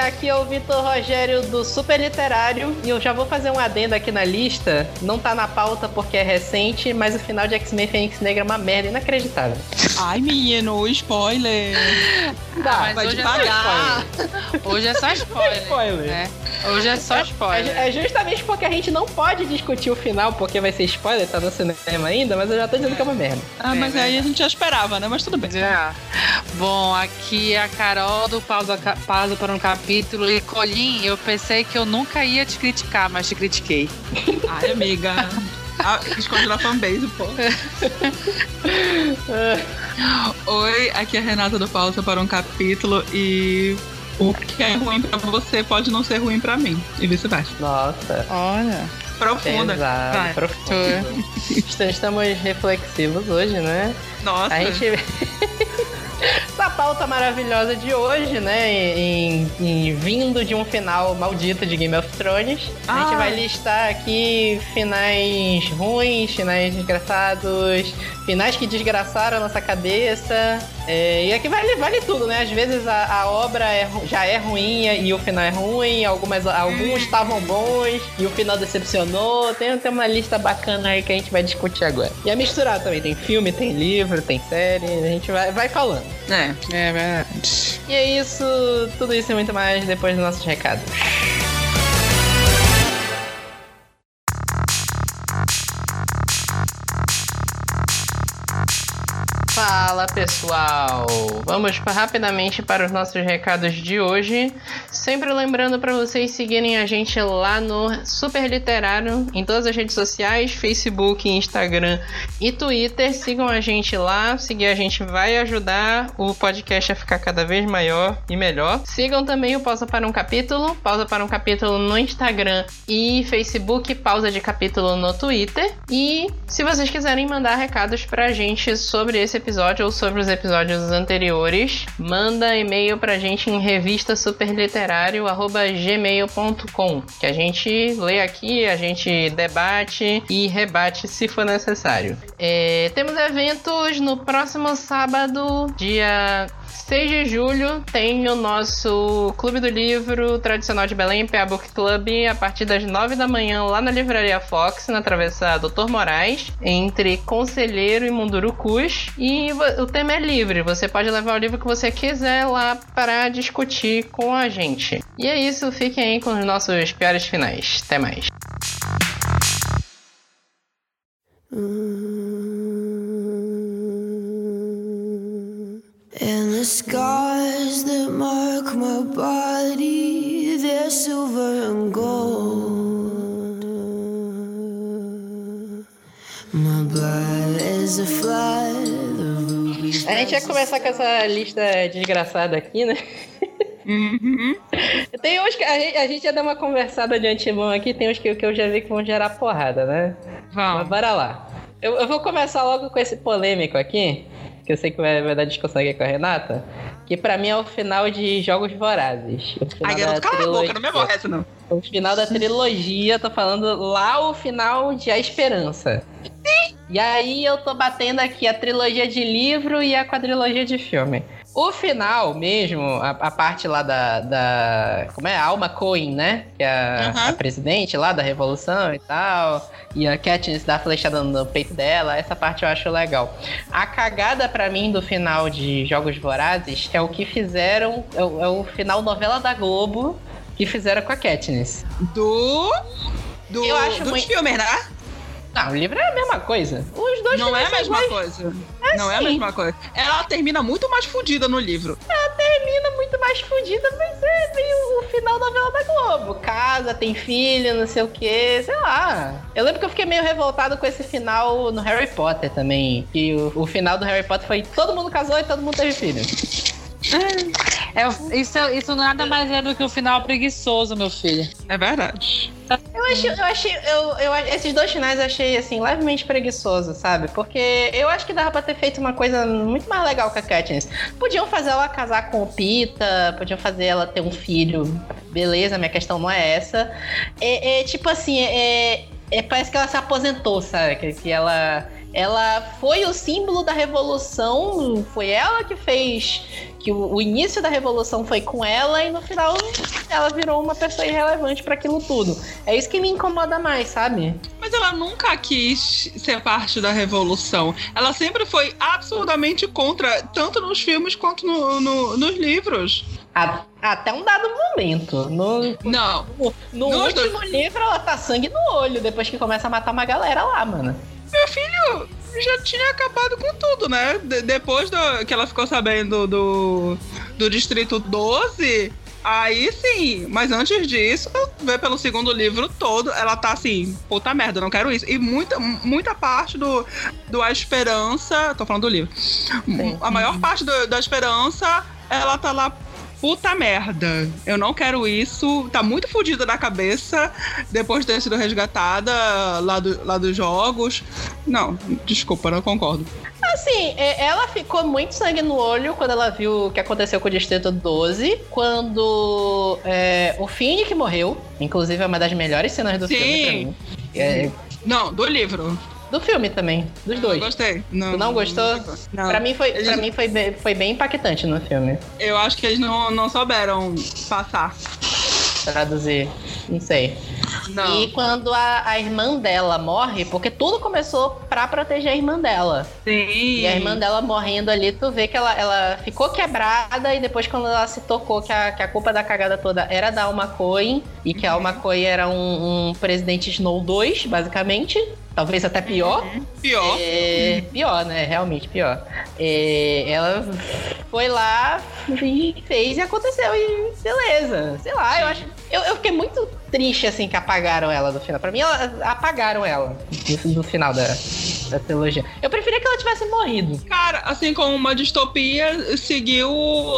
aqui é o Vitor Rogério do Super Literário e eu já vou fazer um adendo aqui na lista. Não tá na pauta porque é recente, mas o final de X-Men Fênix Negra é uma merda inacreditável. Ai, menino, spoiler. Dá, ah, vai hoje devagar. É hoje é só spoiler. spoiler. Né? Hoje é só é, spoiler. É, é, justamente porque a gente não pode discutir o final porque vai ser spoiler, tá no cinema ainda, mas eu já tô dizendo que é uma merda. Ah, mas é, aí a gente já esperava, né? Mas tudo bem. Bom, aqui é a Carol do Pausa, Pausa para um Capítulo e Colim, eu pensei que eu nunca ia te criticar, mas te critiquei. Ai, amiga. Ah, esconde na fanbase, pô. Oi, aqui é a Renata do Pausa para um Capítulo e o que é ruim pra você pode não ser ruim pra mim. E vice-versa. Nossa. Olha. Profunda. Exato, Vai. profunda. Estamos reflexivos hoje, né? Nossa. A gente. Essa pauta maravilhosa de hoje, né? Em, em, vindo de um final maldito de Game of Thrones, ah. a gente vai listar aqui finais ruins, finais desgraçados, finais que desgraçaram a nossa cabeça. É, e aqui vale, vale tudo, né? Às vezes a, a obra é, já é ruim e o final é ruim, algumas, alguns estavam bons e o final decepcionou. Tem, tem uma lista bacana aí que a gente vai discutir agora. E é misturado também, tem filme, tem livro, tem série, a gente vai, vai falando. É, é verdade. E é isso, tudo isso e muito mais depois dos nossos recados. Fala pessoal! Vamos rapidamente para os nossos recados de hoje. Sempre lembrando para vocês seguirem a gente lá no Super Literário, em todas as redes sociais: Facebook, Instagram e Twitter. Sigam a gente lá, seguir a gente vai ajudar o podcast a ficar cada vez maior e melhor. Sigam também o Pausa para um Capítulo, Pausa para um Capítulo no Instagram e Facebook, Pausa de Capítulo no Twitter. E se vocês quiserem mandar recados para a gente sobre esse episódio, ou sobre os episódios anteriores, manda e-mail pra gente em revista superliterário@gmail.com, que a gente lê aqui, a gente debate e rebate se for necessário. É, temos eventos no próximo sábado, dia 6 de julho tem o nosso Clube do Livro tradicional de Belém, PA Book Club, a partir das 9 da manhã lá na Livraria Fox, na Travessa Doutor Moraes, entre Conselheiro e Mundurucus. E o tema é livre, você pode levar o livro que você quiser lá para discutir com a gente. E é isso, fiquem aí com os nossos piores finais. Até mais. And the scars that mark my body, they're silver and gold. My blood is a flood A gente vai começar com essa lista desgraçada aqui, né? Uhum. Tem uns que a gente, a gente já dá uma conversada de antemão aqui, tem uns que, que eu já vi que vão gerar porrada, né? Vamos. Mas bora lá. Eu, eu vou começar logo com esse polêmico aqui que eu sei que vai, vai dar discussão aqui com a Renata, que pra mim é o final de Jogos Vorazes. Ai, da cala trilogia. a boca, não me aborrece, não. O final da trilogia, tô falando lá o final de A Esperança. E aí eu tô batendo aqui a trilogia de livro e a quadrilogia de filme. O final mesmo, a, a, parte lá da, da. Como é? Alma Cohen, né? Que é a, uhum. a, presidente lá da Revolução e tal. E a Katniss dá a flechada no peito dela. Essa parte eu acho legal. A cagada para mim do final de Jogos Vorazes é o que fizeram. É o, é o final novela da Globo que fizeram com a Katniss. Do. Do, eu acho dos muito... filmes, né? Não, o livro é a mesma coisa. Os dois Não é a mesma coisa. É não sim. é a mesma coisa. Ela termina muito mais fodida no livro. Ela termina muito mais fodida, mas é meio o final da novela da Globo. Casa, tem filho, não sei o que, sei lá. Eu lembro que eu fiquei meio revoltado com esse final no Harry Potter também. Que o, o final do Harry Potter foi todo mundo casou e todo mundo teve filho. É, isso, isso nada mais é do que um final preguiçoso, meu filho. É verdade. Eu achei, eu achei, eu, eu, esses dois finais eu achei, assim, levemente preguiçoso, sabe? Porque eu acho que dava pra ter feito uma coisa muito mais legal com a Katniss. Podiam fazer ela casar com o Pita, podiam fazer ela ter um filho. Beleza, minha questão não é essa. É, é tipo assim, é, é, parece que ela se aposentou, sabe? Que, que ela ela foi o símbolo da revolução, foi ela que fez que o, o, início da revolução foi com ela e no final ela virou uma pessoa irrelevante para aquilo tudo. É isso que me incomoda mais, sabe? Mas ela nunca quis ser parte da revolução. Ela sempre foi absolutamente contra, tanto nos filmes quanto no, no, nos livros. Até um dado momento. No, Não. No, no último dois... livro, ela tá sangue no olho depois que começa a matar uma galera lá, mano. Meu filho, já tinha acabado com tudo, né? De depois do, que ela ficou sabendo do, do Distrito 12, aí sim. Mas antes disso, vê pelo segundo livro todo, ela tá assim, puta merda, não quero isso. E muita, muita parte do, do A Esperança. Tô falando do livro. Sim. A maior parte do, da Esperança, ela tá lá puta merda, eu não quero isso, tá muito fodida da cabeça depois de ter sido resgatada lá, do, lá dos jogos. Não, desculpa, não concordo. Assim, é, ela ficou muito sangue no olho quando ela viu o que aconteceu com o Distrito 12, quando é, o Finnick morreu, inclusive é uma das melhores cenas do Sim. filme pra mim. É, não, do livro. Do filme também, dos dois. Eu gostei. Não, tu não gostou? Não. Pra mim, foi, eles... pra mim foi, bem, foi bem impactante no filme. Eu acho que eles não, não souberam passar. Traduzir. Não sei. Não. E quando a, a, irmã dela morre, porque tudo começou pra proteger a irmã dela. Sim. E a irmã dela morrendo ali, tu vê que ela, ela ficou quebrada e depois quando ela se tocou que a, que a culpa da cagada toda era da Alma Coin e que a Alma Coin era um, um presidente Snow 2, basicamente. Talvez até pior. Uhum. Pior. É, pior, né? Realmente pior. É, ela foi lá e fez e aconteceu e beleza. Sei lá, eu acho. Eu, eu fiquei muito triste, assim, que apagaram ela do final. Pra mim, ela, apagaram ela no, no final da, da trilogia. Eu preferia que ela tivesse morrido. Cara, assim como uma distopia, seguiu,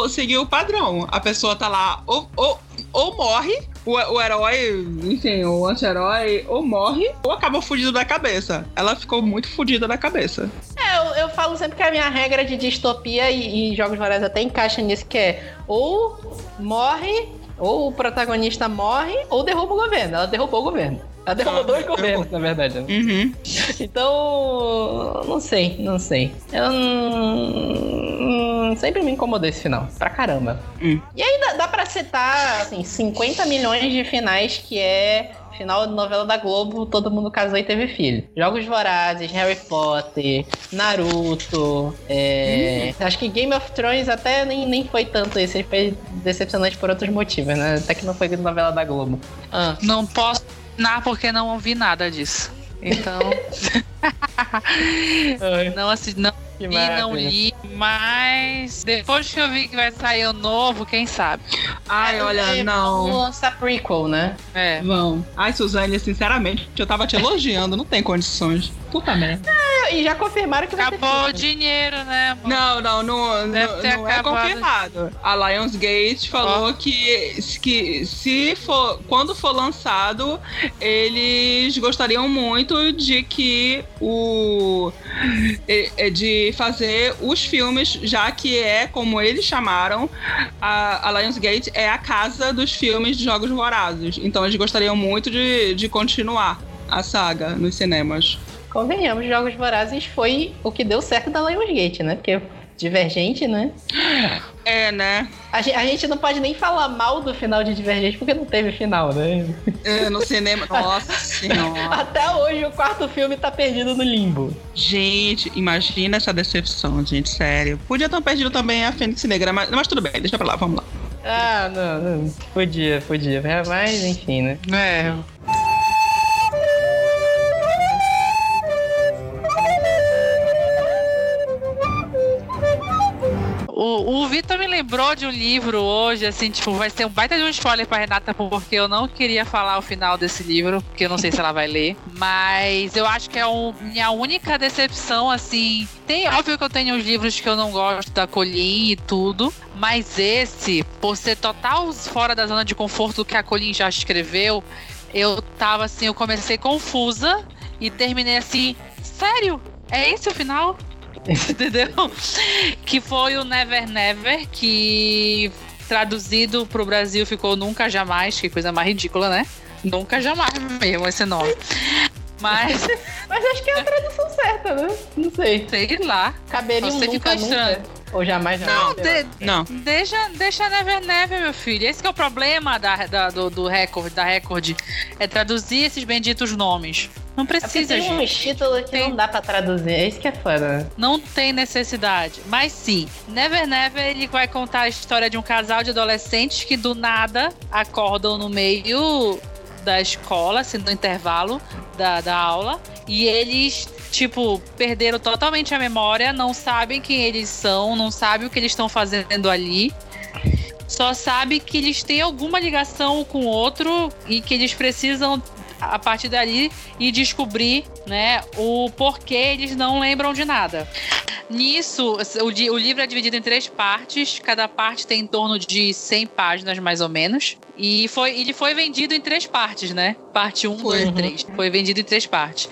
seguiu o padrão. A pessoa tá lá ou, ou, ou morre o, o herói, enfim, o anti-herói, ou morre ou acaba fudido da cabeça. Ela ficou muito fudida da cabeça. É, eu, eu falo sempre que a minha regra de distopia e, e Jogos Vorazes até encaixa nisso, que é ou morre, ou o protagonista morre, ou derruba o governo. Ela derrubou o governo. Ela derrubou dois governos, na verdade. Né? Uhum. Então, não sei, não sei. Eu não... sempre me incomodou esse final, pra caramba. Hum. E aí dá, dá pra citar, assim, 50 milhões de finais que é final de novela da Globo, todo mundo casou e teve filho. Jogos Vorazes, Harry Potter, Naruto, é... hum. acho que Game of Thrones até nem, nem foi tanto esse, foi decepcionante por outros motivos, né? Até que não foi novela da Globo. Ah. Não posso não, porque não ouvi nada disso. Então. não assisti, não, e não li, mas depois que eu vi que vai sair o novo, quem sabe? Ai, é, olha, é, não. Lançar prequel, né? É. Vão. Ai, Suzane, sinceramente, eu tava te elogiando, não tem condições. Puta merda. É, e já confirmaram que Acabou vai ter o dinheiro, né? Amor? Não, não, não, Deve não, não é confirmado. A Lionsgate falou oh. que, que se for, quando for lançado, eles gostariam muito de que o de fazer os filmes, já que é como eles chamaram a, a Lionsgate é a casa dos filmes de Jogos Vorazes. Então eles gostariam muito de, de continuar a saga nos cinemas. Convenhamos, Jogos Vorazes foi o que deu certo da Lionsgate, né? Porque Divergente, né? É, né? A gente, a gente, não pode nem falar mal do final de Divergente porque não teve final, né? É, no cinema. Nossa senhora. Até hoje o quarto filme tá perdido no limbo. Gente, imagina essa decepção, gente, sério. Podia ter perdido também a Fênix Negra, mas, mas tudo bem, deixa pra lá, vamos lá. Ah, não, não. Podia, podia. Mas, enfim, né? É. O, Vitor me lembrou de um livro hoje, assim, tipo, vai ser um baita de um spoiler pra Renata, porque eu não queria falar o final desse livro, porque eu não sei se ela vai ler. Mas eu acho que é um, minha única decepção, assim. Tem, óbvio que eu tenho os livros que eu não gosto da Colin e tudo, mas esse, por ser total fora da zona de conforto que a Colin já escreveu, eu tava assim, eu comecei confusa e terminei assim, sério? É esse o final? Entendeu? Que foi o Never Never, que traduzido pro Brasil ficou Nunca Jamais, que coisa mais ridícula, né? Nunca Jamais mesmo esse nome. Mas, Mas acho que é a tradução certa, né? Não sei. sei lá. Caberia um Você nunca, ficou estranho. nunca. Ou jamais, jamais. Não, sei de- Não. Deixa, deixa Never Never, meu filho. Esse que é o problema da, da- do, do recorde, da Record. É traduzir esses benditos nomes. Não É precisa, tem gente. uns títulos que Tem. não dá pra traduzir. É isso que é foda. Não tem necessidade. Mas sim, Never Never ele vai contar a história de um casal de adolescentes que do nada acordam no meio da escola, assim, no intervalo da, da aula. E eles, tipo, perderam totalmente a memória, não sabem quem eles são, não sabem o que eles estão fazendo ali. Só sabe que eles têm alguma ligação com o outro e que eles precisam, a partir dali, ir descobrir, né, o porquê eles não lembram de nada. Nisso, o, o livro é dividido em três partes, cada parte tem em torno de 100 páginas, mais ou menos. E foi, ele foi vendido em três partes, né? Parte 1, Foi. 2 e 3. Foi vendido em três partes.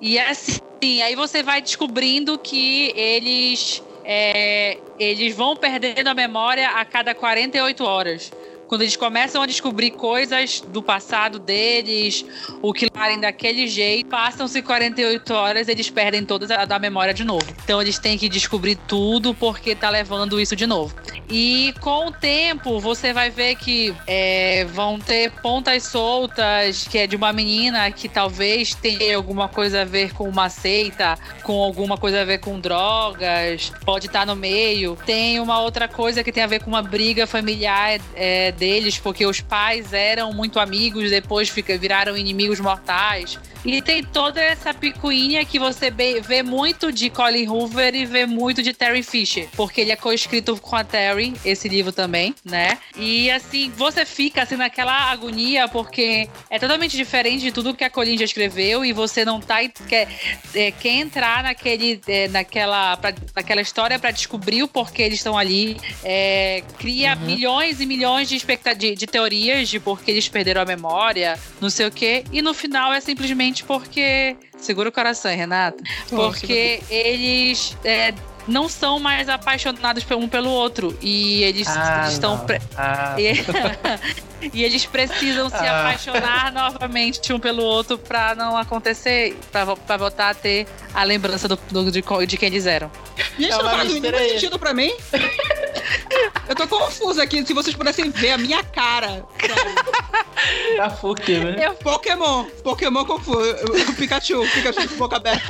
E assim, aí você vai descobrindo que eles. é, eles vão perdendo a memória a cada 48 horas. Quando eles começam a descobrir coisas do passado deles, o que larem daquele jeito, passam-se 48 horas, eles perdem todas a da memória de novo. Então eles têm que descobrir tudo porque tá levando isso de novo. E com o tempo, você vai ver que é, vão ter pontas soltas, que é de uma menina que talvez tenha alguma coisa a ver com uma seita, com alguma coisa a ver com drogas, pode estar no meio. Tem uma outra coisa que tem a ver com uma briga familiar é, deles, porque os pais eram muito amigos, depois fica, viraram inimigos mortais. E tem toda essa picuinha que você vê muito de Colin Hoover e vê muito de Terry Fisher, porque ele é co-escrito com a Terry, esse livro também, né? E assim, você fica assim naquela agonia, porque é totalmente diferente de tudo que a Colin já escreveu e você não tá quer, é, quer entrar naquele, é, naquela, pra, naquela história para descobrir o porquê eles estão ali. É, cria Uhum. milhões e milhões de, expecta- de, de teorias de por que eles perderam a memória, não sei o quê, e no final é simplesmente porque. Segura o coração, Renata. Porque eles. é, não são mais apaixonados um pelo outro. E eles Ah, estão. pre- Ah, e, eles precisam se Ah. apaixonar novamente um pelo outro pra não acontecer, pra voltar a ter a lembrança do, do- de, de quem eles eram. Gente, É não faz o mínimo sentido pra mim. Eu tô confusa aqui, se vocês pudessem ver a minha cara. tá fuque, né? Pokémon, Pokémon confuso. O Pikachu, Pikachu com boca aberta.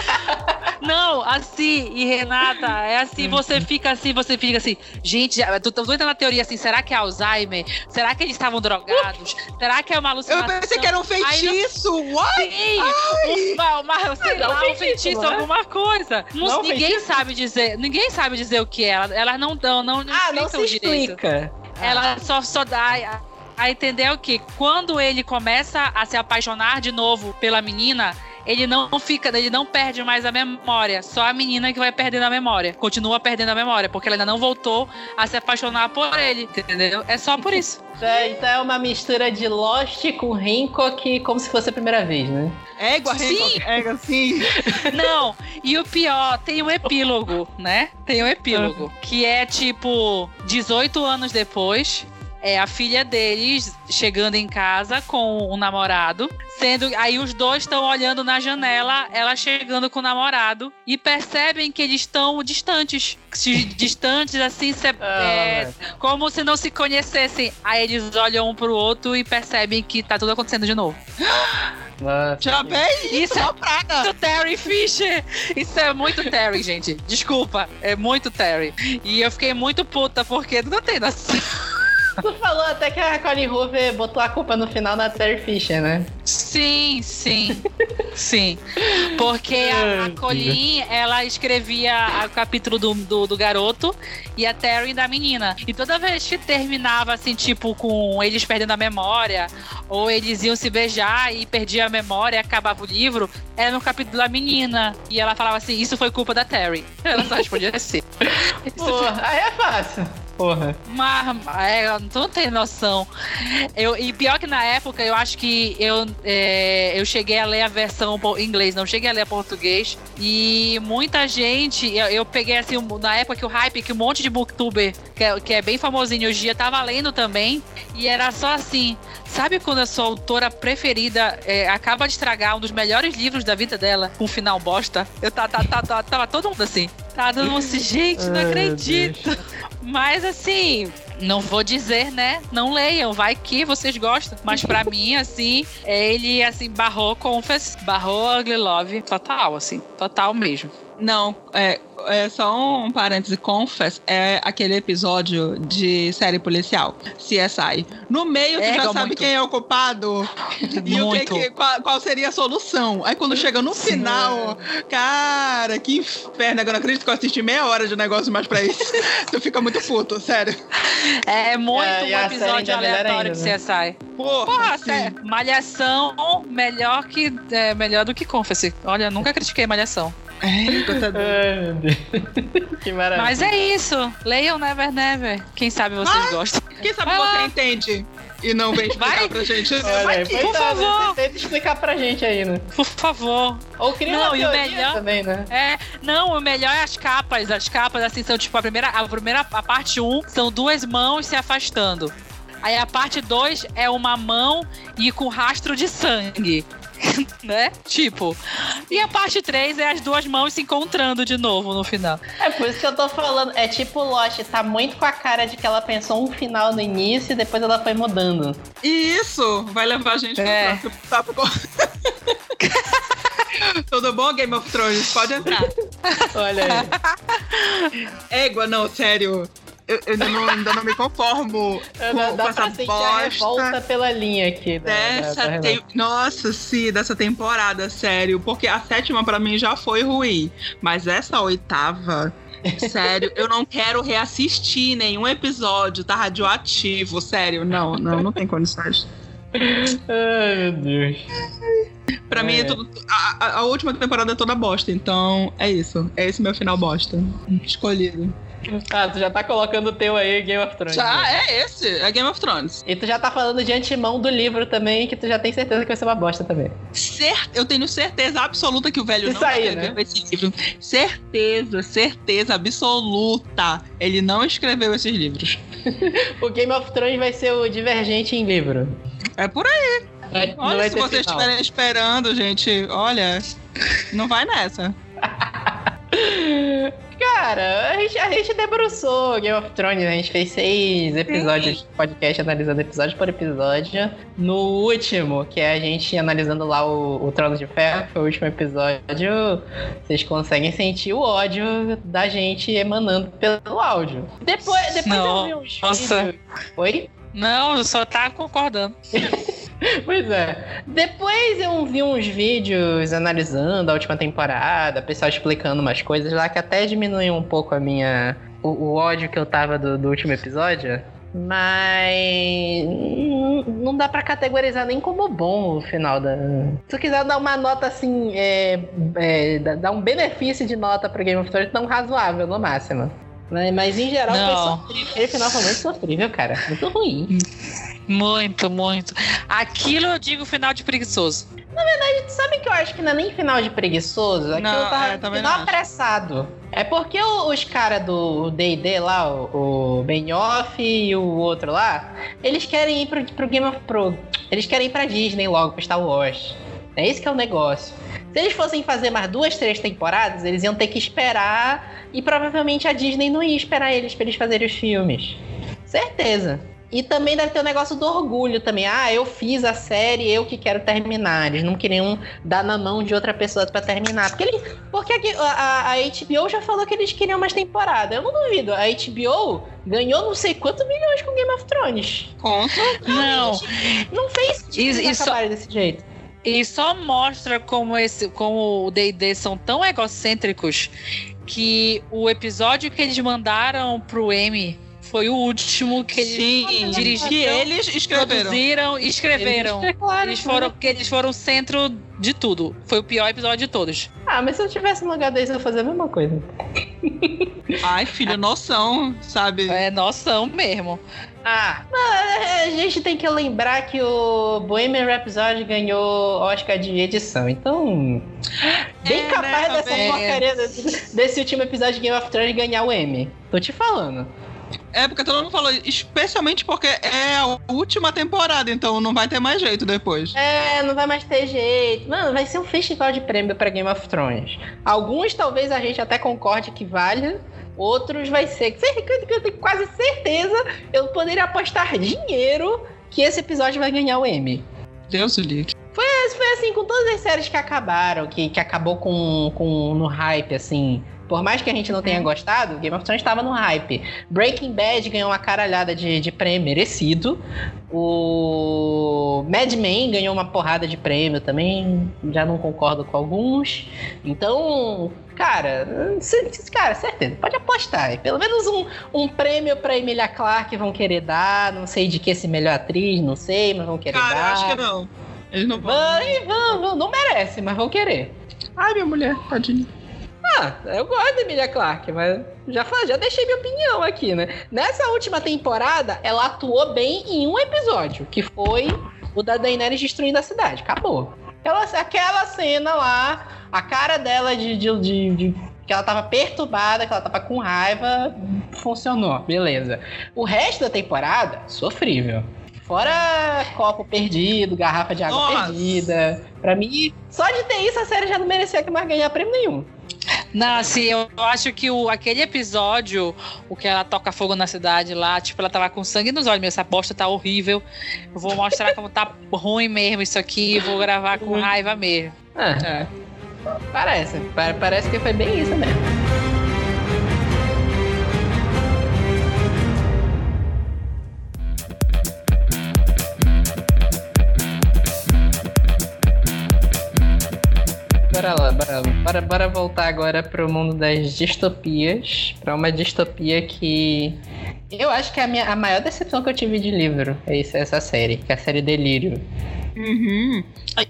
Não, assim, e Renata, é assim, você fica assim, você fica assim, gente, já- tô, tô entrando na teoria assim, será que é Alzheimer? Será que eles estavam drogados? Será que é uma Eu alucinação? pensei que era um feitiço. What? Sim, uma, uma, sei Mas é um lá, um feitiço, feitiço, não é? alguma coisa. Não- Não é ninguém feitiço? sabe dizer, ninguém sabe dizer o que é. Elas, não dão, não, não Ah, não se explica. Ela só, só dá a, a entender o que quando ele começa a se apaixonar de novo pela menina, ele não fica, ele não perde mais a memória. Só a menina que vai perdendo a memória. Continua perdendo a memória, porque ela ainda não voltou a se apaixonar por ele, entendeu? É só por isso. É, então é uma mistura de Lost com Hancock como se fosse a primeira vez, né? Égua, Sim. Hancock, égua, sim. Não, e o pior, tem um epílogo, né? Tem um epílogo. Que é tipo 18 anos depois. É a filha deles chegando em casa com o namorado. Sendo. Aí os dois estão olhando na janela, ela chegando com o namorado. E percebem que eles estão distantes. Distantes, assim, se- Ah, é, como se não se conhecessem. Aí eles olham um pro outro e percebem que tá tudo acontecendo de novo. Nossa. Já bem isso, Isso é praga. muito Terry Fisher. Isso é muito Terry, gente. Desculpa, é muito Terry. E eu fiquei muito puta porque não tem noção. Tu falou até que a Colin Hoover botou a culpa no final na Terry Fisher, né? Sim, sim. Sim. Porque a, a Colleen, ela escrevia o capítulo do, do, do garoto e a Terry da menina. E toda vez que terminava, assim, tipo, com eles perdendo a memória, ou eles iam se beijar e perdia a memória e acabava o livro, era no capítulo da menina. E ela falava assim: Isso foi culpa da Terry. Ela só respondia assim. Isso Pô, aí é fácil. Porra. Mas, é, tu não tem noção. Eu, e pior que na época, eu acho que eu, é, eu cheguei a ler a versão em inglês, não cheguei a ler a português. E muita gente, eu, eu peguei assim, na época que o hype, que um monte de booktuber, que é, que é bem famosinho hoje em dia, tava lendo também. E era só assim, sabe quando a sua autora preferida é, acaba de estragar um dos melhores livros da vida dela com um final bosta? Eu tava, tava, tava, tava todo mundo assim. Tá assim, gente, não acredito. Mas assim, não vou dizer, né? Não leiam, vai que vocês gostam. Mas para mim, assim, ele assim barrou Confess, barrou Ugly Love total, assim, total mesmo. Não, é, é só um parêntese, Confess é aquele episódio de série policial, CSI. No meio, tu é, já sabe muito. quem é o culpado e o que, que qual, qual, seria a solução. Aí quando chega no Sim. final, cara, que inferno. Agora não acredito que eu assisti meia hora de negócio mais pra isso. tu fica muito puto, sério. É muito é, um episódio aleatório ainda, de CSI. Né? Porra, Porra Malhação melhor que é, melhor do que Confess. Olha, nunca critiquei Malhação. É, meu Deus. Que maravilha. Mas é isso. Leiam Never Never. Quem sabe vocês Mas, gostam. Quem sabe Vai você lá. entende. E não vem explicar Vai. pra gente. Olha, Vai, por tá, favor. Tenta explicar pra gente aí, né? Por favor. Ou cria não, uma e o melhor também, né? É, não, o melhor é as capas. As capas, assim, são tipo a primeira, a primeira, a parte 1 um, são duas mãos se afastando. Aí a parte 2 é uma mão e com rastro de sangue. né? Tipo. E a parte 3 é as duas mãos se encontrando de novo no final. É por isso que eu tô falando. É tipo Lost, tá muito com a cara de que ela pensou um final no início e depois ela foi mudando. E isso vai levar a gente é. pro próximo Tudo bom, Game of Thrones? Pode entrar. Olha aí. Égua, não, sério eu, eu ainda, não, ainda não me conformo com, dá, com essa bosta. A revolta pela linha aqui. dessa da, te... Nossa, sim, dessa temporada, sério. Porque a sétima para mim já foi ruim. Mas essa oitava. Sério, eu não quero reassistir nenhum episódio, tá radioativo, sério. Não, não, não tem condições. Ai, meu Deus. Pra é. mim, é tudo, a, a, última temporada é toda bosta, então é isso. É esse meu final bosta. Escolhido. Ah, tu já tá colocando o teu aí, Game of Thrones. Já, né? é esse, é Game of Thrones. E tu já tá falando de antemão do livro também, que tu já tem certeza que vai ser uma bosta também. Eu tenho certeza absoluta que o velho Isso não aí, escreveu né? esse livro. Certeza, certeza absoluta. Ele não escreveu esses livros. o Game of Thrones vai ser o divergente em livro. É por aí. É, olha, se vocês estiverem esperando, gente, olha, não vai nessa. Cara, a gente, a gente debruçou Game of Thrones, a gente fez seis episódios Sim. de podcast analisando episódio por episódio. No último, que é a gente analisando lá o, o Trono de Ferro, foi o último episódio, vocês conseguem sentir o ódio da gente emanando pelo áudio. Depois, depois Não. eu vi uns Nossa. vídeos. Oi? Não, só tá concordando. pois é. Depois eu vi uns vídeos analisando a última temporada, pessoal explicando umas coisas lá que até diminuiu um pouco a minha. o, o ódio que eu tava do, do último episódio. Mas não dá para categorizar nem como bom o final da. Se tu quiser dar uma nota assim, é, é, dar um benefício de nota pro Game of Thrones, tão razoável no máximo. Mas, mas em geral não. foi sofrível. Aquele final foi muito sofrível, cara. Muito ruim. Muito, muito. Aquilo eu digo final de preguiçoso. Na verdade, sabe que eu acho que não é nem final de preguiçoso? Aquilo não, tá é, final apressado. É porque os caras do D&D lá, o, o Benioff e o outro lá, eles querem ir pro, pro Game of Pro. Eles querem ir pra Disney logo, pro Star Wars. É esse que é o negócio. Se eles fossem fazer mais duas, três temporadas, eles iam ter que esperar e provavelmente a Disney não ia esperar eles para eles fazerem os filmes. Certeza. E também deve ter o um negócio do orgulho também. Ah, eu fiz a série, eu que quero terminar. Eles não queriam dar na mão de outra pessoa para terminar. Porque, ele, porque a, a, HBO já falou que eles queriam mais temporada. Eu não duvido. A HBO ganhou não sei quantos milhões com Game of Thrones. Conta? Não. Não fez isso, isso desse jeito. E só mostra como esse, como o D&D são tão egocêntricos que o episódio que eles mandaram pro M foi o último que eles Sim, dirigiram, que eles escreveram. produziram e escreveram. Eles- claro, Eles foram, porque eles foram o centro de tudo. Foi o pior episódio de todos. Ah, mas se eu tivesse no lugar deles, eu ia fazer a mesma coisa. Ai, filho, noção, sabe? É noção mesmo. Ah, mas a gente tem que lembrar que o Bohemian Rhapsody ganhou Oscar de edição, então. Bem É, capaz né, dessa também. porcaria desse, desse último episódio de Game of Thrones ganhar o Emmy. Tô te falando. É porque todo mundo falou, especialmente porque é a última temporada, então não vai ter mais jeito depois. É, não vai mais ter jeito. Mano, vai ser um festival de prêmio pra Game of Thrones. Alguns talvez a gente até concorde que valha. Outros vai ser. Eu tenho quase certeza. Eu poderia apostar dinheiro que esse episódio vai ganhar o Emmy. Deus o livre. Mas foi assim, com todas as séries que acabaram, que, que acabou com, com no hype, assim. Por mais que a gente não tenha gostado, Game of Thrones estava no hype. Breaking Bad ganhou uma caralhada de, de prêmio merecido. O Mad Men ganhou uma porrada de prêmio também. Já não concordo com alguns. Então, cara, cara, certeza, pode apostar. Pelo menos um, um prêmio pra Emilia Clarke vão querer dar. Não sei de que esse melhor atriz, não sei, mas vão querer Cara, eu dar. acho que não. Eles não vão. Vai, vão, vão. Não merece, mas vão querer. Ai, minha mulher, tadinha. Ah, eu gosto da Emilia Clarke, mas já, já deixei minha opinião aqui, né? Nessa última temporada, ela atuou bem em um episódio, que foi o da Daenerys destruindo a cidade. Acabou. Aquela, aquela cena lá, a cara dela de, de, de- de- que ela tava perturbada, que ela tava com raiva, funcionou, beleza. O resto da temporada, sofrível. Fora copo perdido, garrafa de água Nossa. perdida. Pra mim, só de ter isso, a série já não merecia que mais ganhar prêmio nenhum. Não, assim, eu acho que o, aquele episódio, o que ela toca fogo na cidade lá, tipo, ela tava com sangue nos olhos, meu, essa bosta tá horrível. Eu vou mostrar como tá ruim mesmo isso aqui, vou gravar com raiva mesmo. Ah, É. parece. Pa- Parece que foi bem isso mesmo. Bora lá, bora, lá. bora, bora voltar agora pro mundo das distopias. Pra uma distopia que. Eu acho que é a, minha, a maior decepção que eu tive de livro é isso, essa série, que é a série Delírio. Uhum.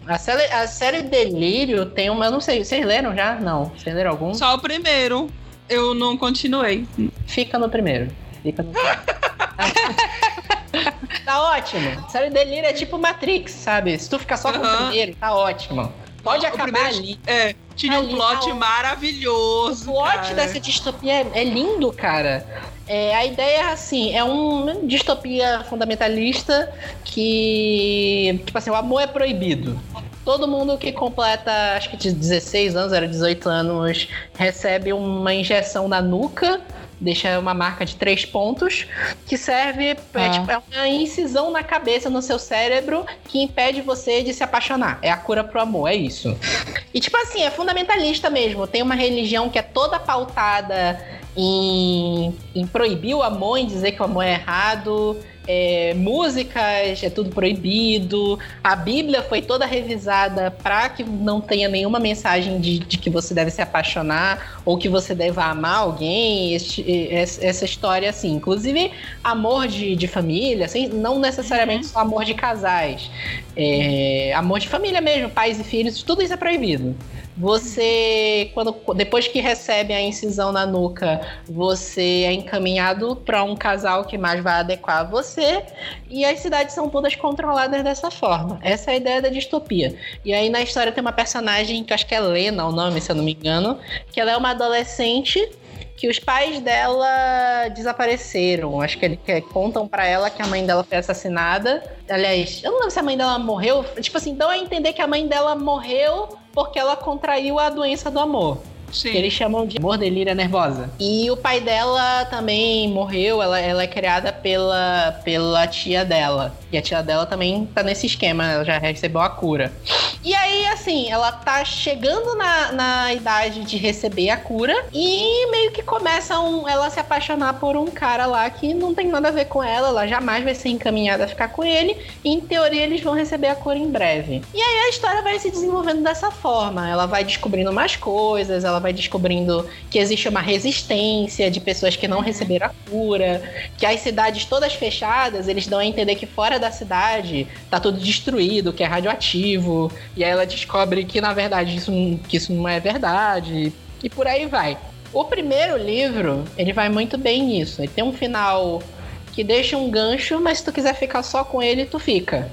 A série, a série Delírio tem uma. Eu não sei, vocês leram já? Não. Vocês leram algum? Só o primeiro. Eu não continuei. Fica no primeiro. Fica no primeiro. tá ótimo. A série Delírio é tipo Matrix, sabe? Se tu ficar só com o primeiro, tá ótimo. Pode O acabar primeiro- ali. É, tinha um Ali, plot tá. O maravilhoso. plot cara. dessa distopia é, é lindo, cara. É, a ideia é assim, é uma distopia fundamentalista que, tipo assim, o amor é proibido. Todo mundo que completa, acho que de 16 anos, era 18 anos, recebe uma injeção na nuca, deixa uma marca de três pontos, que serve, é, Ah. tipo, é uma incisão na cabeça, no seu cérebro, que impede você de se apaixonar. É a cura pro amor, é isso. E tipo assim, é fundamentalista mesmo. Tem uma religião que é toda pautada em, em proibir o amor, em dizer que o amor é errado. É, músicas é tudo proibido. A Bíblia foi toda revisada para que não tenha nenhuma mensagem de, de que você deve se apaixonar ou que você deve amar alguém. Este- essa essa história assim. Inclusive, amor de, de família, assim, não necessariamente só amor de casais. É, amor de família mesmo, pais e filhos, tudo isso é proibido. Você, quando depois que recebe a incisão na nuca, você é encaminhado para um casal que mais vai adequar a você, e as cidades são todas controladas dessa forma. Essa é a ideia da distopia. E aí na história tem uma personagem que acho que é Lena, o nome, se eu não me engano, que ela é uma adolescente que os pais dela desapareceram. Acho que, ele, que contam pra ela que a mãe dela foi assassinada. Aliás, eu não lembro se a mãe dela morreu. Tipo assim, então é entender que a mãe dela morreu porque ela contraiu a doença do amor. Sim. Que eles chamam de amor delíria nervosa. E o pai dela também morreu, ela, ela é criada pela, pela tia dela. E a tia dela também tá nesse esquema, ela já recebeu a cura. E aí, assim, ela tá chegando na, na idade de receber a cura e meio que começa um, ela se apaixonar por um cara lá que não tem nada a ver com ela, ela jamais vai ser encaminhada a ficar com ele. E, em teoria, eles vão receber a cura em breve. E aí a história vai se desenvolvendo dessa forma. Ela vai descobrindo mais coisas, ela vai descobrindo que existe uma resistência de pessoas que não receberam a cura, que as cidades todas fechadas, eles dão a entender que fora da cidade tá tudo destruído, que é radioativo. E aí ela descobre que, na verdade, isso, que isso não é verdade. E por aí vai. O primeiro livro, ele vai muito bem nisso. Ele tem um final que deixa um gancho, mas se tu quiser ficar só com ele, tu fica.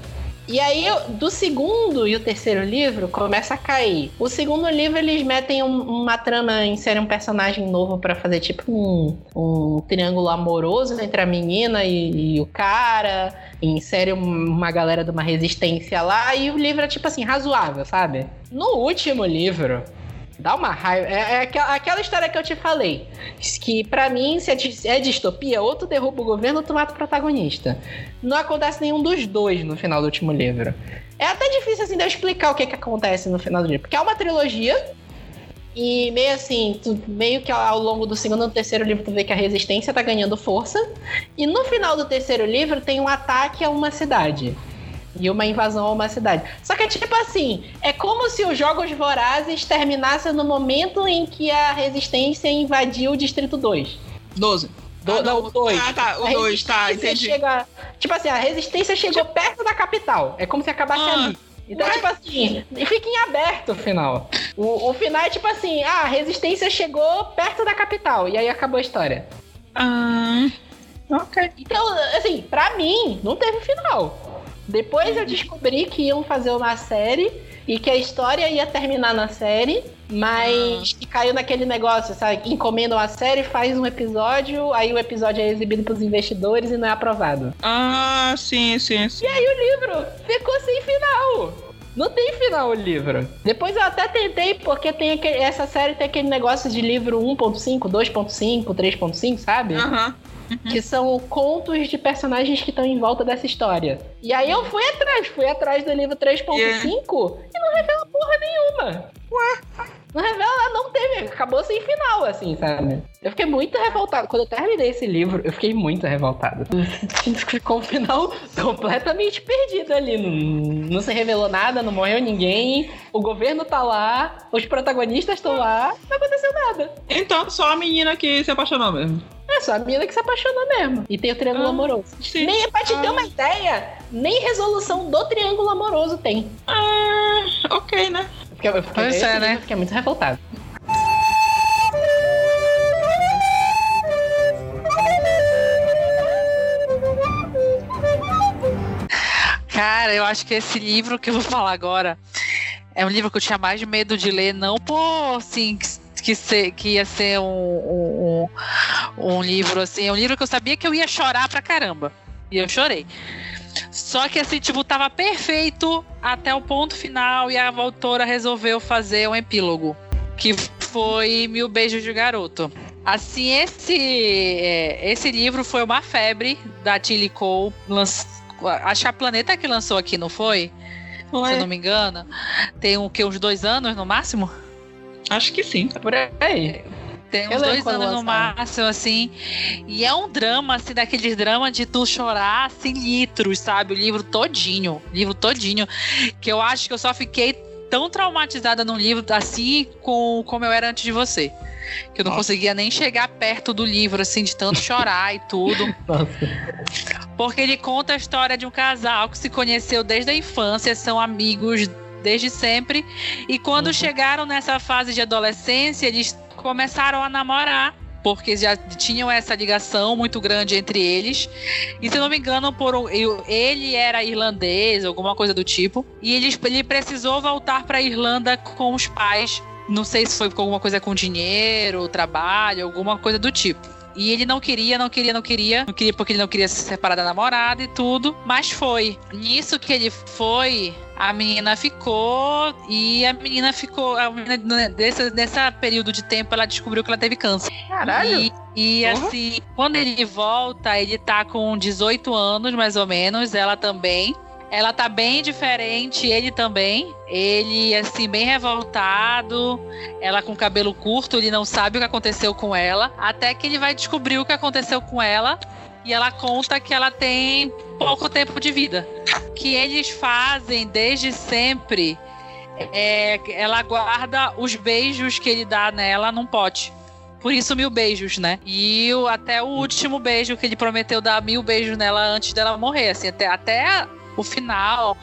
E aí, do segundo e o terceiro livro, começa a cair. O segundo livro, eles metem um, uma trama, inserem um personagem novo para fazer tipo um, um, triângulo amoroso entre a menina e, e o cara. Insere uma galera de uma resistência lá. E o livro é tipo assim, razoável, sabe? No último livro, Dá uma raiva. É, é aquela, história que eu te falei. Que para mim, se é, é distopia, ou tu derruba o governo ou tu mata o protagonista. Não acontece nenhum dos dois no final do último livro. É até difícil assim de eu explicar o que, que acontece no final do livro. Porque é uma trilogia. E meio assim, tu, meio que ao longo do segundo e terceiro livro tu vê que a resistência tá ganhando força. E no final do terceiro livro tem um ataque a uma cidade e uma invasão a uma cidade. Só que é tipo assim, é como se os Jogos Vorazes terminassem no momento em que a Resistência invadiu o Distrito 2. 12. Do, ah, não, o 2. Ah, tá, o 2, tá, entendi. Chega, tipo assim, a Resistência chegou tipo... perto da capital. É como se acabasse ah. ali. Então, Ué? tipo assim, fica em aberto o final. O, o final é tipo assim, ah, a Resistência chegou perto da capital. E aí acabou a história. Ah, ok. Então, assim, pra mim, não teve final. Depois eu descobri que iam fazer uma série e que a história ia terminar na série, mas que caiu naquele negócio, sabe? Encomendam a série, faz um episódio, aí o episódio é exibido pros investidores e não é aprovado. Ah, sim, sim, sim. E aí o livro ficou sem final. Não tem final o livro. Depois eu até tentei, porque tem aquele, essa série tem aquele negócio de livro 1.5, 2.5, 3.5, sabe? Aham. Uhum que são contos de personagens que estão em volta dessa história. E aí eu fui atrás, fui atrás do livro 3.5 yeah. e não revela porra nenhuma. Ué? Não revela, não teve, acabou sem final, assim, sabe? Eu fiquei muito revoltado. Quando eu terminei esse livro, eu fiquei muito revoltado. Ficou um final completamente perdido ali. Não, não se revelou nada, não morreu ninguém. O governo tá lá, os protagonistas estão lá, não aconteceu nada. Então, só a menina que se apaixonou mesmo. É só a menina que se apaixonou mesmo. E tem o triângulo ah, amoroso. Sim. Nem, pra te ah. ter uma ideia, nem resolução do triângulo amoroso tem. Ah, ok, né? Fiquei, eu fiquei, pois é, né? fiquei muito revoltado. Cara, eu acho que esse livro que eu vou falar agora é um livro que eu tinha mais medo de ler, não por assim que, ser, que ia ser um, um, um, livro assim, um livro que eu sabia que eu ia chorar pra caramba. E eu chorei. Só que assim, tipo, tava perfeito até o ponto final e a autora resolveu fazer um epílogo. Que foi Mil Beijos de Garoto. Assim, esse, é, esse livro foi uma febre da Tilly Cole. Acho que a Planeta que lançou aqui, não foi? Se eu não me engano. Tem o que, uns dois anos no máximo? Acho que sim. Por aí. Tem uns dois anos no máximo, assim. E é um drama, assim, daqueles dramas de tu chorar, assim, litros, sabe? O livro todinho. livro todinho. Que eu acho que eu só fiquei tão traumatizada no livro, assim, com, como eu era antes de você. Que eu não Nossa. conseguia nem chegar perto do livro, assim, de tanto chorar e tudo. Nossa. Porque ele conta a história de um casal que se conheceu desde a infância, são amigos desde sempre. E quando uhum. chegaram nessa fase de adolescência, eles começaram a namorar porque já tinham essa ligação muito grande entre eles. E se não me engano, por ele era irlandês, alguma coisa do tipo, e ele, ele precisou voltar para a Irlanda com os pais. Não sei se foi alguma coisa com dinheiro, trabalho, alguma coisa do tipo. E ele não queria, não queria, não queria. Não queria porque ele não queria se separar da namorada e tudo. Mas foi. Nisso que ele foi, a menina ficou e a menina ficou. A menina, nesse, nessa período de tempo, ela descobriu que ela teve câncer. Caralho! E, e uhum. assim, quando ele volta, ele tá com 18 anos, mais ou menos, ela também. Ela tá bem diferente, ele também. Ele, assim, bem revoltado. Ela com cabelo curto, ele não sabe o que aconteceu com ela. Até que ele vai descobrir o que aconteceu com ela. E ela conta que ela tem pouco tempo de vida. Que eles fazem desde sempre. É, ela guarda os beijos que ele dá nela num pote. Por isso, mil beijos, né? E o, até o último beijo que ele prometeu dar mil beijos nela antes dela morrer. Assim, até, até o final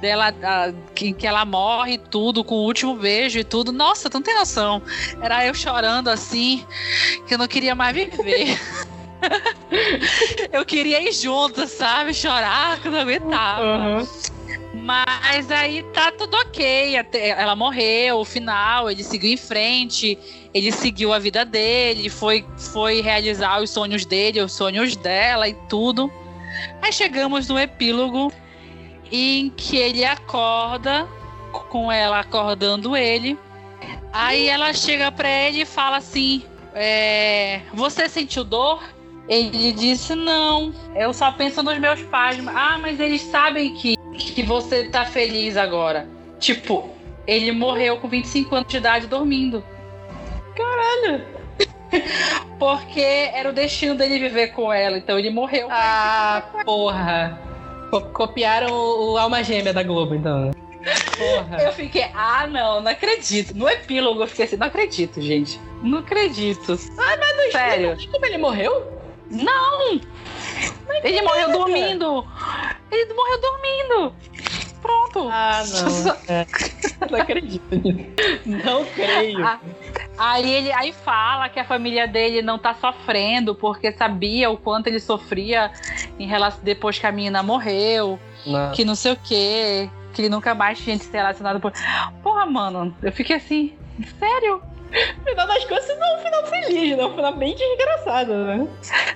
dela, a, que, que ela morre tudo, com o último beijo e tudo. Nossa, tu não tem noção. Era eu chorando assim, que eu não queria mais viver. eu queria ir junto, sabe? Chorar, que eu não aguentava. Uhum. Mas aí tá tudo ok. Ela morreu, o final, ele seguiu em frente, ele seguiu a vida dele, foi, foi realizar os sonhos dele, os sonhos dela e tudo. Aí chegamos no epílogo em que ele acorda, com ela acordando ele. Aí ela chega pra ele e fala assim: é, Você sentiu dor? Ele disse: Não, eu só penso nos meus pais. Ah, mas eles sabem que, que você tá feliz agora. Tipo, ele morreu com 25 anos de idade dormindo. Caralho! Porque era o destino dele viver com ela, então ele morreu. Ah, porra! Copiaram o, Alma Gêmea da Globo, então. Porra. Eu fiquei, ah, não, não acredito. No epílogo eu fiquei assim, não acredito, gente. Não acredito. Ah, mas não Sério. como ele morreu? Não! ele morreu dormindo! Ele morreu dormindo! Pronto! Ah, não. É. não acredito. Não creio. Ah, aí ele aí fala que a família dele não tá sofrendo porque sabia o quanto ele sofria em relação depois que a menina morreu, não. que não sei o quê, que ele nunca mais tinha se relacionado por. Porra, mano, eu fiquei assim, sério? Final das contas, não é um final feliz, não é um final bem desgraçado, né?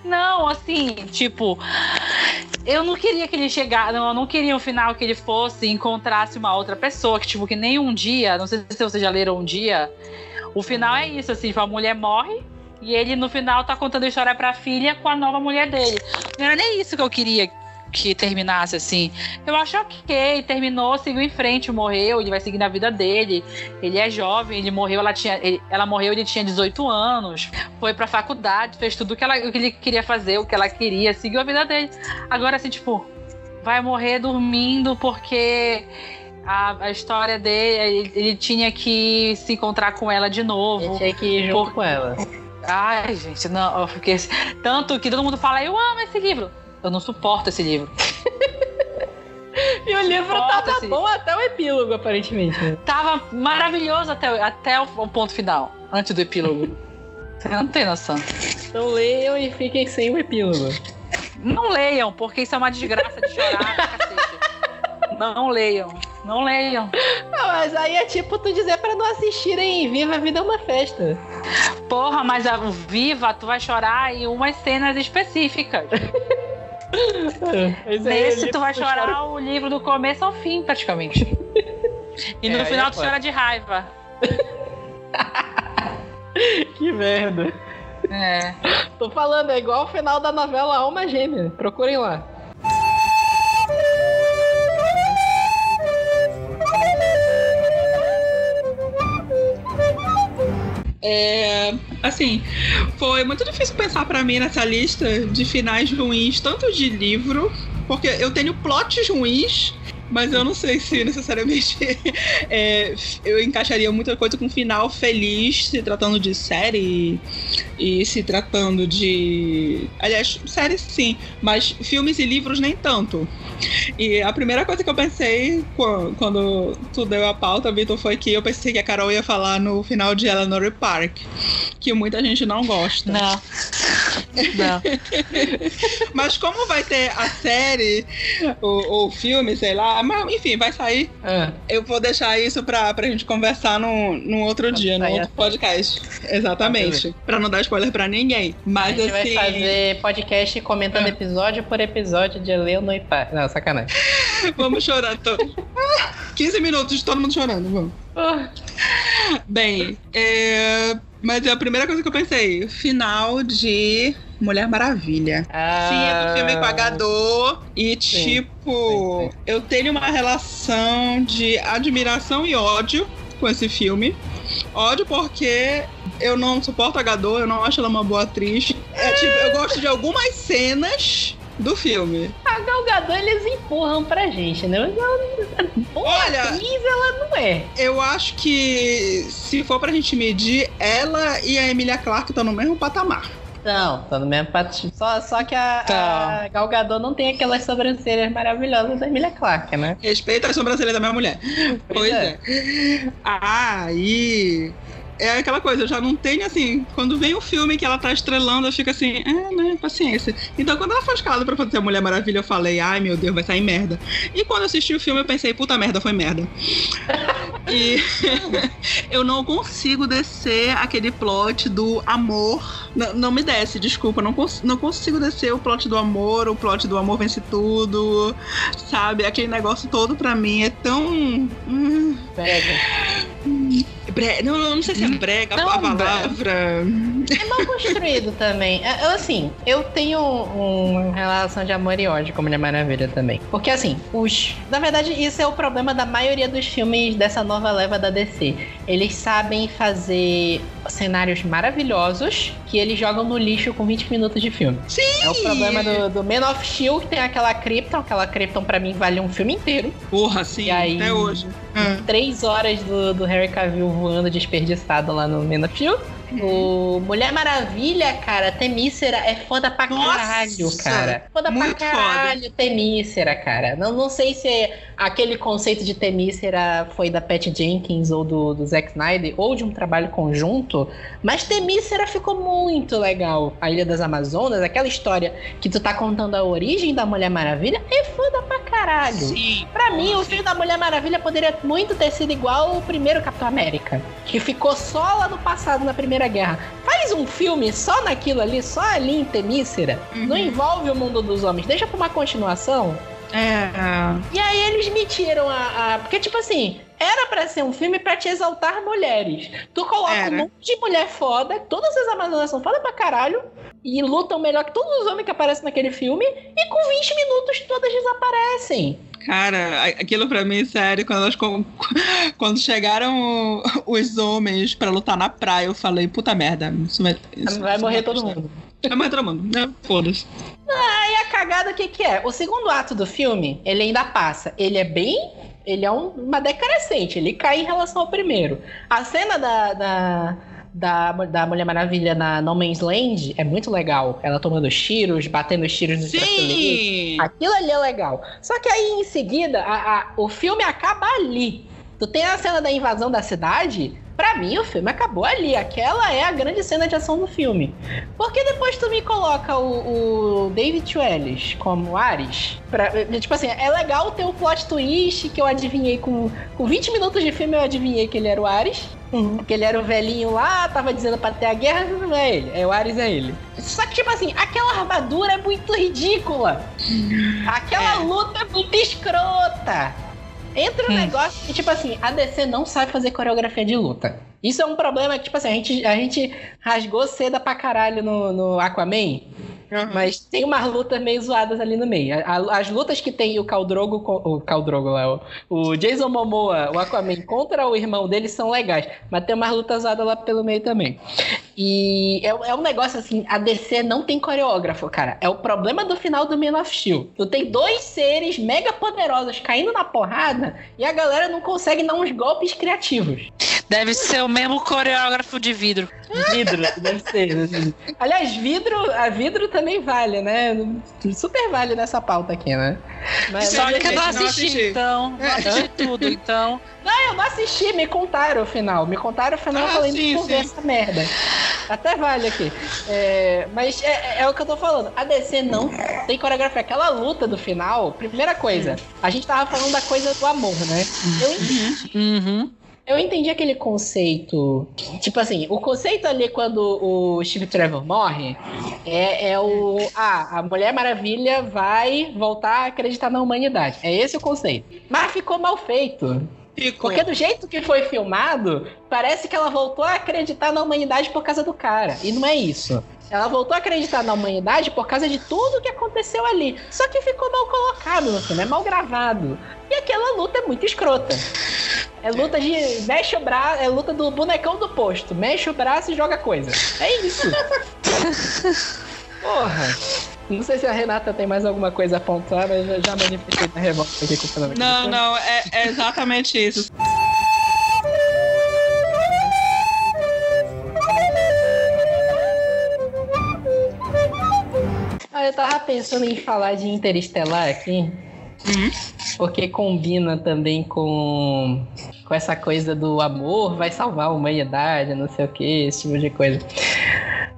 Não, assim, tipo, eu não queria que ele chegasse, não, eu não queria um final que ele fosse e encontrasse uma outra pessoa, que tipo, que nem um dia, não sei se vocês já leram um dia, o final é isso, assim, tipo, a mulher morre e ele no final tá contando a história pra filha com a nova mulher dele. Não era nem isso que eu queria que terminasse assim. Eu acho ok, terminou, seguiu em frente, morreu, ele vai seguir na vida dele. Ele é jovem, ele morreu, ela tinha, ele, ela morreu, ele tinha 18 anos, foi pra faculdade, fez tudo o que, ela, o que ele queria fazer, o que ela queria, seguiu a vida dele. Agora, assim, tipo, vai morrer dormindo porque a, a, história dele, ele, ele, tinha que se encontrar com ela de novo. Ele tinha que ir junto por... com ela. Ai, gente, não, eu fiquei. Tanto que todo mundo fala, eu amo esse livro. Eu não suporto esse livro. e o livro tava esse... bom até o epílogo, aparentemente. Né? Tava maravilhoso até, até o, o ponto final, antes do epílogo. Você não tem noção. Então leiam e fiquem sem o epílogo. Não leiam, porque isso é uma desgraça de chorar, cacete. Não leiam. Não leiam. Não, mas aí é tipo tu dizer para não assistirem Viva a Vida é uma Festa. Porra, mas a Viva, tu vai chorar em umas cenas específicas. É, Nesse tu vai chorar chora... o livro do começo ao fim, praticamente. E no é, final tu chora de raiva. que merda. É. Tô falando, é igual o final da novela Alma Gêmea. Procurem lá. É, assim, foi muito difícil pensar para mim nessa lista de finais ruins, tanto de livro, porque eu tenho plots ruins mas eu não sei se necessariamente é, eu encaixaria muita coisa com um final feliz, se tratando de série e se tratando de. Aliás, série sim, mas filmes e livros nem tanto. E a primeira coisa que eu pensei quando tu deu a pauta, Vitor, foi que eu pensei que a Carol ia falar no final de Eleanor Park, que muita gente não gosta. Não. Não. mas como vai ter a série ou o filme, sei lá, mas enfim, vai sair. É. Eu vou deixar isso pra, pra gente conversar num, num outro dia, num outro podcast. Exatamente. Pra não dar spoiler pra ninguém. Mas a gente assim. vai fazer podcast comentando é. episódio por episódio de Leo no Ipar. Não, sacanagem. vamos chorar todos. 15 minutos, todo mundo chorando, vamos. Ah. Bem, é Mas é a primeira coisa que eu pensei, final de Mulher Maravilha. Ah, Fim do filme com a Gadot. E, Sim, tipo, sim, sim. eu tenho uma relação de admiração e ódio com esse filme. Ódio porque eu não suporto a Gadot, eu não acho ela uma boa atriz. É, tipo, eu gosto de algumas cenas do filme. A Gal Gadot eles empurram pra gente, né? Ela- Boa Olha- atriz ela não é. Eu acho que se for pra gente medir, ela e a Emilia Clarke estão no mesmo patamar. Não, tá no mesmo patinho. Só, só que a, Tá. a Gal Gadot não tem aquelas sobrancelhas maravilhosas da Emilia Clarke, né? Respeita a sobrancelha da minha mulher. Pois, Pois é. Aí. É aquela coisa, eu já não tenho assim. Quando vem o filme que ela tá estrelando, eu fico assim, é, né, paciência. Então, quando ela foi escalada pra fazer a Mulher Maravilha, eu falei, ai meu Deus, vai sair merda. E quando eu assisti o filme, eu pensei, puta merda, foi merda. e eu não consigo descer aquele plot do amor. Não, não me desce, desculpa, não, cons não consigo descer o plot do amor, o plot do amor vence tudo, sabe? Aquele negócio todo pra mim é tão. hum, Pega. Bre- Não, não, não sei se é brega Não, a palavra. É mal construído também. É, Eu, assim, eu tenho um- uma relação de amor e ódio com Mulher Maravilha também. Porque, assim, os. Na verdade, isso é o problema da maioria dos filmes dessa nova leva da DC. Eles sabem fazer cenários maravilhosos que eles jogam no lixo com 20 minutos de filme. Sim! É o problema do, do Man of Steel, que tem aquela Krypton. Aquela Krypton, pra mim, vale um filme inteiro. Porra, sim, aí? até hoje. Ah. Três horas do, do Harry Cavill voando desperdiçado lá no Man. O Mulher Maravilha, cara, Temícera é foda pra Nossa, caralho, cara. Foda pra caralho, Temícera, cara. Não, não sei se aquele conceito de Temícera foi da Pat Jenkins ou do, do Zack Snyder ou de um trabalho conjunto, mas Temícera ficou muito legal. A Ilha das Amazonas, aquela história que tu tá contando a origem da Mulher Maravilha, é foda pra caralho. Sim. Pra mim, o filme da Mulher Maravilha poderia muito ter sido igual o primeiro Capitão América, que ficou só lá no passado, na Primeira Guerra. Faz um filme só naquilo ali, só ali em Temícera. Não envolve o mundo dos homens, deixa pra uma continuação. É. E aí eles metiram a, a- Porque, tipo assim, era pra ser um filme pra te exaltar mulheres. Tu coloca Era. um monte de mulher foda, todas as Amazonas são foda pra caralho, e lutam melhor que todos os homens que aparecem naquele filme, e com 20 minutos todas desaparecem. Cara, aquilo pra mim, sério, quando, elas, quando chegaram os homens pra lutar na praia, eu falei, puta merda. Isso vai, isso- Vai isso morrer vai todo custar. mundo. Vai morrer todo mundo, né? Foda-se. E a cagada, o que que é? O segundo ato do filme, ele ainda passa. Ele é bem... Ele é um- uma decrescente, ele cai em relação ao primeiro. A cena da... da... Da, da Mulher Maravilha na No Man's Land é muito legal. Ela tomando os tiros, batendo os tiros no Sim! Aquilo ali é legal. Só que aí em seguida, a- a- o filme acaba ali. Tu tem a cena da invasão da cidade. Pra mim, o filme acabou ali. Aquela é a grande cena de ação do filme. Porque depois tu me coloca o, o David Chuelis como Ares. Pra, tipo assim, é legal ter o plot twist que eu adivinhei com, com 20 minutos de filme. Eu adivinhei que ele era o Ares. Que ele era o velhinho lá, tava dizendo pra ter a guerra, não é ele. É o Ares, é ele. Só que, tipo assim, aquela armadura é muito ridícula. Aquela É. luta é muito escrota. Entra um Hum. negócio que, tipo assim, a DC não sabe fazer coreografia de luta. Isso é um problema que, tipo assim, a gente, a gente rasgou seda pra caralho no, no Aquaman, Uhum. mas tem umas lutas meio zoadas ali no meio. As lutas que tem o Caldrogo, o Caldrogo lá, o Jason Momoa, o Aquaman contra o irmão dele são legais, mas tem umas lutas zoadas lá pelo meio também. E é, é um negócio assim, a DC não tem coreógrafo, cara. É o problema do final do Man of Steel. Tu tem dois seres mega poderosos caindo na porrada e a galera não consegue dar uns golpes criativos. Deve ser o mesmo coreógrafo de vidro. Vidro, deve ser. assim. Aliás, vidro, a vidro também vale, né? Super vale nessa pauta aqui, né? Mas, Só que eu não não assisti, assisti. então. Não assisti tudo, então. eu não assisti, me contaram o final. Me contaram o final, eu Ah, falei, sim, não vou ver sim. essa merda. Até vale aqui. É, mas é, é o que eu tô falando. A DC não tem coreografia. Aquela luta do final, primeira coisa, a gente tava falando da coisa do amor, né? Eu entendi. Uhum. Eu entendi aquele conceito. Tipo assim, o conceito ali quando o Steve Trevor morre é, é o. Ah, a Mulher Maravilha vai voltar a acreditar na humanidade. É esse o conceito. Mas ficou mal feito. Ficou. Porque do jeito que foi filmado, parece que ela voltou a acreditar na humanidade por causa do cara. E não é isso. Ela voltou a acreditar na humanidade por causa de tudo que aconteceu ali. Só que ficou mal colocado no filme, é mal gravado. E aquela luta é muito escrota. É luta de. Mexe o braço, é luta do bonecão do posto. Mexe o braço e joga coisa. É isso. Porra. Não sei se a Renata tem mais alguma coisa a apontar, mas eu já manifestei na revolta aqui com o. Não, não, é, é exatamente isso. Eu tava pensando em falar de Interestelar aqui. Uhum. Porque combina também com, com essa coisa do amor vai salvar a humanidade, não sei o que, esse tipo de coisa.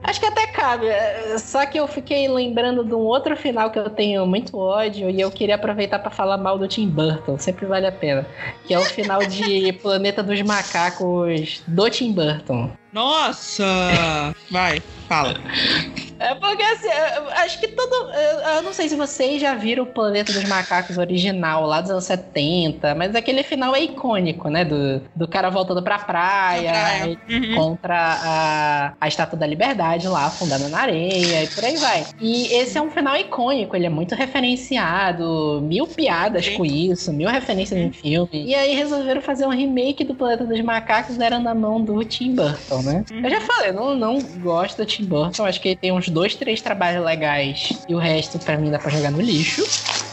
Acho que até cabe, é, só que eu fiquei lembrando de um outro final que eu tenho muito ódio e eu queria aproveitar para falar mal do Tim Burton, sempre vale a pena. Que é o final de Planeta dos Macacos do Tim Burton. Nossa! Vai, fala. É porque assim, eu acho que todo. Eu, não sei se vocês já viram o Planeta dos Macacos original, lá dos anos 70, mas aquele final é icônico, né? Do, do cara voltando pra praia, praia. Uhum. contra a, a Estátua da Liberdade lá, afundada na areia e por aí vai. E esse é um final icônico, ele é muito referenciado, mil piadas com isso, mil referências em filme. E aí resolveram fazer um remake do Planeta dos Macacos, era na mão do Tim Burton, né? Uhum. Eu já falei, eu não, não gosto do Tim Burton, acho que ele tem uns dois, três trabalhos legais e o resto pra mim dá pra jogar no lixo.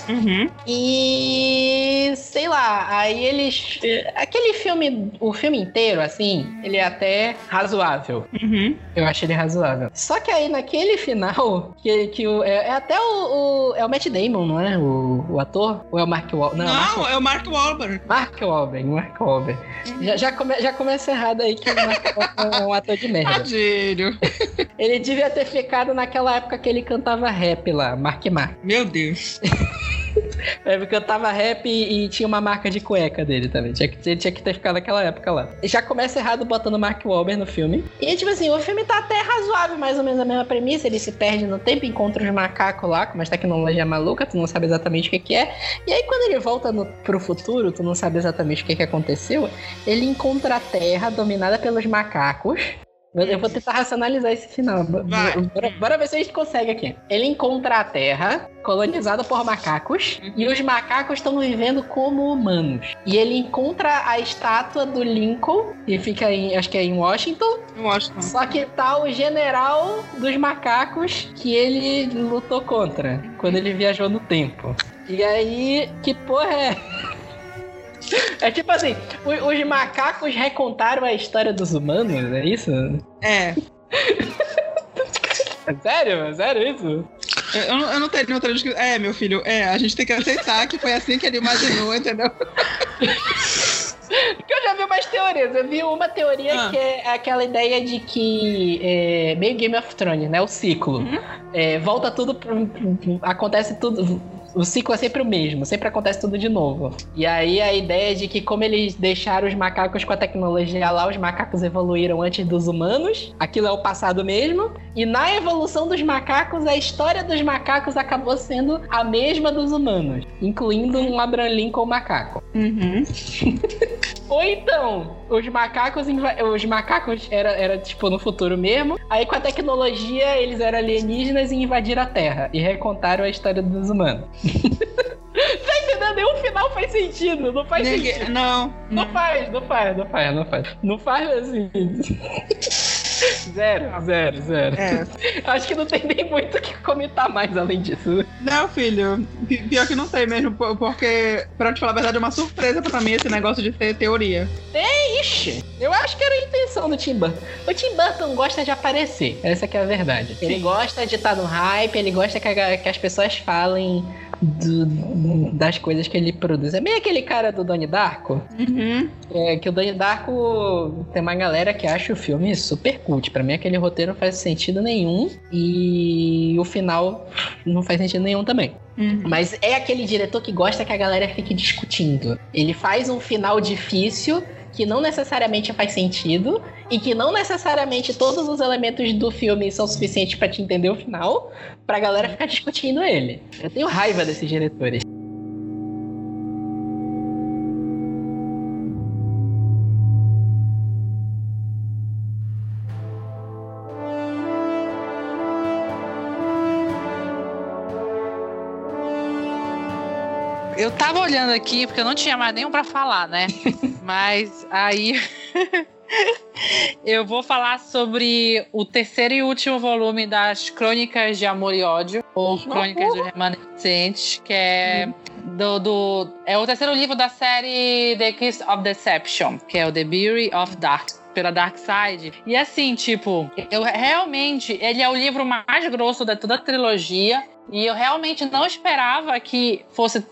Uhum. E sei lá, aí eles. Aquele filme, o filme inteiro, assim, ele é até razoável. Uhum. Eu acho ele razoável. Só que aí naquele final, que, que o, é, é até o, o- É o Matt Damon, não é? O, o ator? Ou é o Mark Wahlberg? Não, Não, Mark, é o Mark Wahlberg. Mark Wahlberg, Mark Wahlberg. Já, já, come- já começa errado aí que o Mark Wahlberg é um ator de merda. Tadinho. Ele devia ter ficado naquela época que ele cantava rap lá, Mark Mark. Meu Deus. Ele cantava rap e, e tinha uma marca de cueca dele também. Tinha que, ele tinha que ter ficado naquela época lá. Já começa errado botando Mark Wahlberg no filme. E, tipo assim, o filme tá até razoável, mais ou menos a mesma premissa. Ele se perde no tempo, encontra os macacos lá, com umas tecnologia maluca, tu não sabe exatamente o que, que é. E aí, quando ele volta no, pro futuro, tu não sabe exatamente o que, que aconteceu. Ele encontra a Terra dominada pelos macacos. Eu vou tentar racionalizar esse final. Vai. Bora, bora ver se a gente consegue aqui. Ele encontra a Terra, colonizada por macacos, e os macacos estão vivendo como humanos. E ele encontra a estátua do Lincoln, que fica em, acho que é em Washington, não. só que tá o general dos macacos que ele lutou contra quando ele viajou no tempo. E aí, que porra é? É tipo assim, os macacos recontaram a história dos humanos, é isso? É. É sério? É sério isso? Eu, não- eu não tenho outra. É, meu filho, é, a gente tem que aceitar que foi assim que ele imaginou, entendeu? Porque eu já vi umas teorias. Eu vi uma teoria Ah. que é aquela ideia de que é, meio Game of Thrones, né? O ciclo. Uhum. É, volta tudo. pro- acontece tudo. O ciclo é sempre o mesmo, sempre acontece tudo de novo. E aí a ideia é de que, como eles deixaram os macacos com a tecnologia lá, os macacos evoluíram antes dos humanos. Aquilo é o passado mesmo. E na evolução dos macacos, a história dos macacos acabou sendo a mesma dos humanos, incluindo um Abraham Lincoln macaco. Uhum. Ou então, os macacos, os macacos era, era tipo no futuro mesmo. Aí com a tecnologia eles eram alienígenas e invadiram a Terra e recontaram a história dos humanos. Tá entendendo? Nenhum final faz sentido, não faz Ninguém- sentido. Não, Não não. faz, não faz, não faz, não faz. Não faz assim. Zero, zero, zero. É. Acho que não tem nem muito o que comentar mais além disso. Não, filho, pi- pior que não tem mesmo, po- porque, pra te falar a verdade, é uma surpresa pra mim esse negócio de ter teoria. Ixi, eu acho que era a intenção do Tim Burton. O Tim Burton gosta de aparecer, essa que é a verdade. Ele Sim. gosta de estar no hype, ele gosta que, a- que as pessoas falem do- das coisas que ele produz. É meio aquele cara do Donnie Darko, Uhum. é, que o Donnie Darko tem uma galera que acha o filme super cult. Pra mim aquele roteiro não faz sentido nenhum e o final não faz sentido nenhum também. Uhum. Mas é aquele diretor que gosta que a galera fique discutindo. Ele faz um final difícil que não necessariamente faz sentido e que não necessariamente todos os elementos do filme são suficientes pra te entender o final, pra galera ficar discutindo ele. Eu tenho raiva desses diretores. Eu tava olhando aqui, porque eu não tinha mais nenhum pra falar, né? Mas aí. Eu vou falar sobre o terceiro e último volume das Crônicas de Amor e Ódio, ou Crônicas do Remanescente, que é do, do, é o terceiro livro da série The Kiss of Deception, que é o The Beauty of Dark pela Dark Side. E assim, tipo, eu realmente, ele é o livro mais grosso da toda a trilogia, e eu realmente não esperava que fosse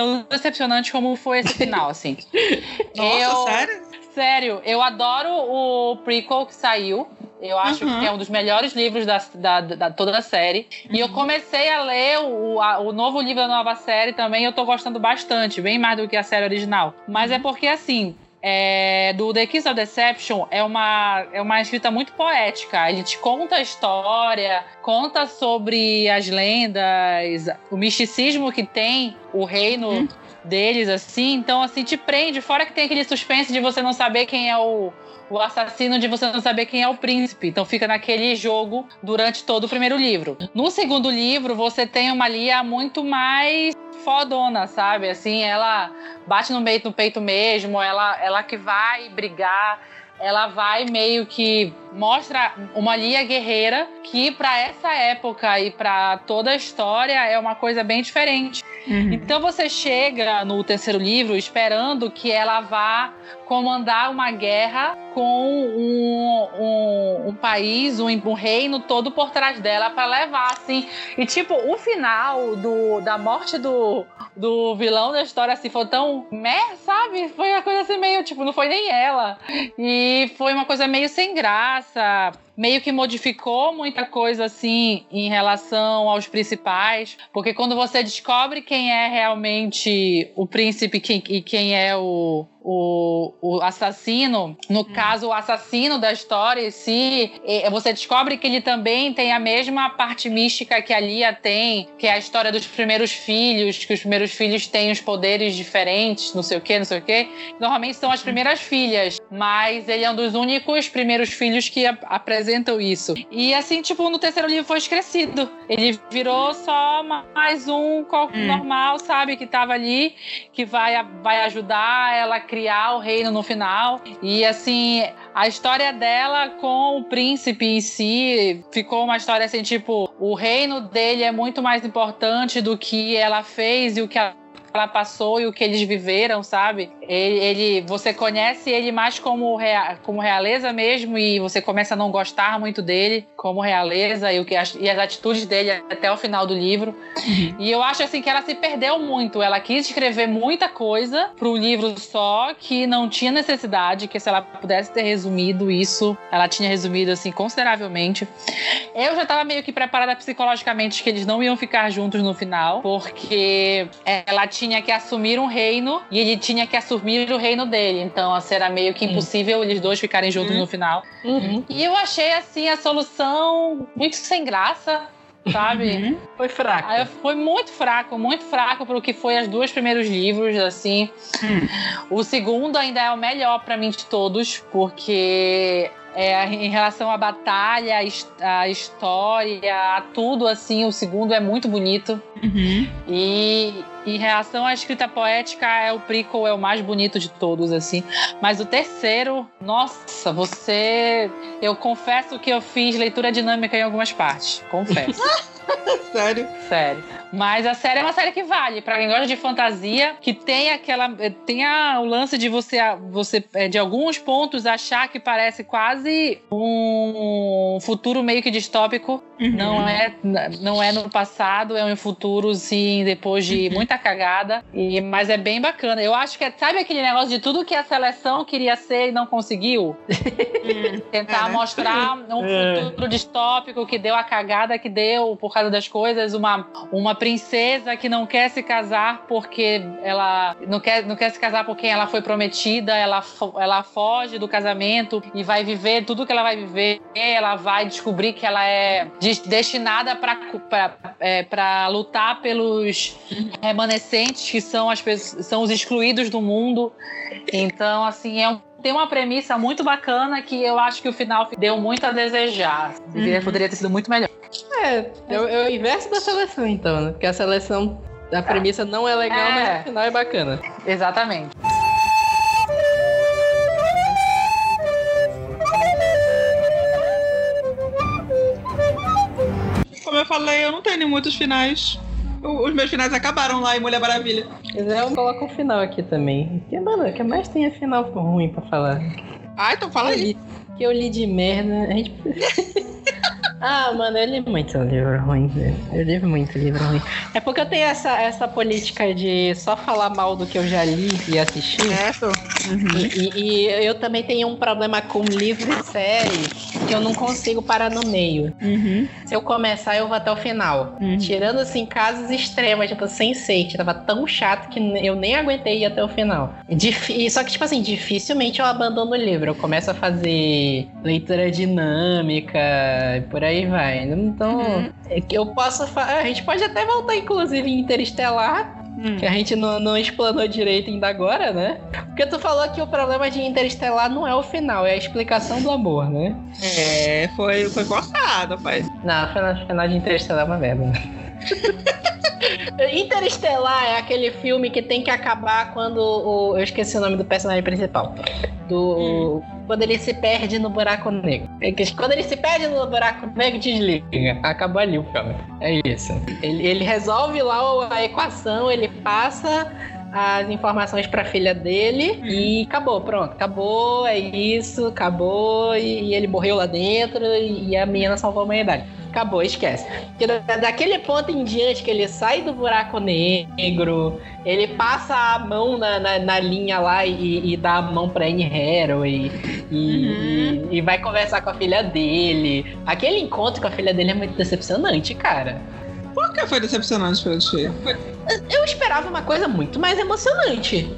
tão decepcionante como foi esse final, assim. Nossa, eu, sério? Sério, eu adoro o prequel que saiu. Eu acho Uhum. que é um dos melhores livros da, da, da- toda a série. E eu comecei a ler o, a- o novo livro da nova série também. Eu tô gostando bastante, bem mais do que a série original. Mas é porque, assim, é, do The Kiss of Deception é uma, é uma escrita muito poética. Ele te conta a história, conta sobre as lendas, o misticismo que tem o reino deles, assim. Então, assim, te prende. Fora que tem aquele suspense de você não saber quem é o, o assassino, de você não saber quem é o príncipe. Então, fica naquele jogo durante todo o primeiro livro. No segundo livro, você tem uma Lia muito mais fodona, sabe? Assim, ela bate no peito, no peito mesmo, ela, ela que vai brigar. Ela vai meio que mostra uma Lia guerreira que para essa época e para toda a história é uma coisa bem diferente. Então você chega no terceiro livro esperando que ela vá comandar uma guerra com um, um, um país, um, um reino todo por trás dela para levar, assim. E tipo, o final do, da morte do, do vilão da história, assim, foi tão meh, sabe? Foi uma coisa assim meio, tipo, não foi nem ela. E foi uma coisa meio sem graça WhatsApp meio que modificou muita coisa assim em relação aos principais, porque quando você descobre quem é realmente o príncipe quem- e quem é o, o, o assassino, no caso o assassino da história em si, você descobre que ele também tem a mesma parte mística que a Lia tem, que é a história dos primeiros filhos, que os primeiros filhos têm os poderes diferentes, não sei o que, não sei o que. Normalmente são as primeiras filhas, mas ele é um dos únicos primeiros filhos que ap- apresentam isso. E assim, tipo, no terceiro livro foi esquecido. Ele virou só mais um Hum. normal, sabe, que tava ali, que vai, vai ajudar ela a criar o reino no final. E assim, a história dela com o príncipe em si ficou uma história assim, tipo, o reino dele é muito mais importante do que ela fez e o que ela ela passou e o que eles viveram, sabe? Ele, ele- você conhece ele mais como, rea- como realeza mesmo e você começa a não gostar muito dele como realeza e, o que, as- e as atitudes dele até o final do livro. E eu acho assim que ela se perdeu muito. Ela quis escrever muita coisa pro livro só que não tinha necessidade, que se ela pudesse ter resumido isso, ela tinha resumido assim consideravelmente. Eu já tava meio que preparada psicologicamente que eles não iam ficar juntos no final, porque ela tinha que assumir um reino e ele tinha que assumir o reino dele. Então, assim, era meio que impossível eles dois ficarem juntos no final. Uhum. E eu achei, assim, a solução muito sem graça, sabe? Foi fraco. Aí foi muito fraco, muito fraco pro que foi as duas primeiros livros, assim. O segundo ainda é o melhor pra mim de todos, porque é, em relação à batalha, à história, a tudo assim, o segundo é muito bonito. Uhum. E em relação à escrita poética, é o prequel é o mais bonito de todos, assim. Mas o terceiro, nossa, você. Eu confesso que eu fiz leitura dinâmica em algumas partes. Confesso. Sério. Sério. Mas a série é uma série que vale. Pra quem gosta de fantasia, que tem aquela. Tem a- o lance de você, você, eh, de alguns pontos, achar que parece quase um futuro meio que distópico. Uhum. Não é, não é no passado, é um futuro, sim, depois de muita cagada. E, mas é bem bacana. Eu acho que é, sabe aquele negócio de tudo que a seleção queria ser e não conseguiu? Tentar É, né? mostrar um É. futuro distópico que deu a cagada que deu por causa das coisas, uma, uma princesa que não quer se casar porque ela não quer, não quer se casar por quem ela foi prometida, ela, fo- ela foge do casamento e vai viver tudo que ela vai viver, ela vai descobrir que ela é des- destinada para lutar pelos remanescentes que são as pessoas, são os excluídos do mundo. Então, assim, é um tem uma premissa muito bacana que eu acho que o final deu muito a desejar. Poderia- Uhum. Poderia ter sido muito melhor. É, é, o- é o inverso da seleção, então, né? Porque a seleção A premissa não é legal, É. mas o final é bacana. Exatamente. Como eu falei, eu não tenho muitos finais. O- Os meus finais acabaram lá em Mulher Maravilha. Eu coloco um final aqui também. Que, mano, o que mais tem é final ruim pra falar. Ah, então fala aí. que eu li de merda. A gente... ah, mano, eu li muito livro ruim, velho. Eu li muito livro ruim. É porque eu tenho essa, essa política de só falar mal do que eu já li e assisti. Certo. E, e- e eu também tenho um problema com livros e séries que eu não consigo parar no meio. Uhum. Se eu começar, eu vou até o final. Uhum. Tirando, assim, casos extremos, tipo, Sense8, tava tão chato que eu nem aguentei ir até o final. Difí- Só que, tipo assim, dificilmente eu abandono o livro. Eu começo a fazer leitura dinâmica e por aí vai. Então, Uhum. é que eu posso... A gente pode até voltar, inclusive, em Interestelar, Hum. que a gente não, não explanou direito ainda agora, né? Porque tu falou que o problema de Interestelar não é o final, é a explicação do amor, né? É, foi, foi forçado, pai. Não, o final de Interestelar é uma merda. Interestelar é aquele filme que tem que acabar quando o. Eu esqueci o nome do personagem principal. Do. Quando ele se perde no buraco negro. É Quando ele se perde no buraco negro, desliga. Acabou ali o filme. É isso. Ele, ele resolve lá a equação, ele passa as informações pra filha dele e acabou, pronto, acabou, é isso, acabou, e, e ele morreu lá dentro e, e a menina salvou a humanidade. Acabou, esquece. Porque da- daquele ponto em diante que ele sai do buraco negro, ele passa a mão na, na, na linha lá e, e dá a mão pra Anne Hathaway e, e, e vai conversar com a filha dele. Aquele encontro com a filha dele é muito decepcionante, cara. Por que foi decepcionante pra ti? Eu esperava uma coisa muito mais emocionante.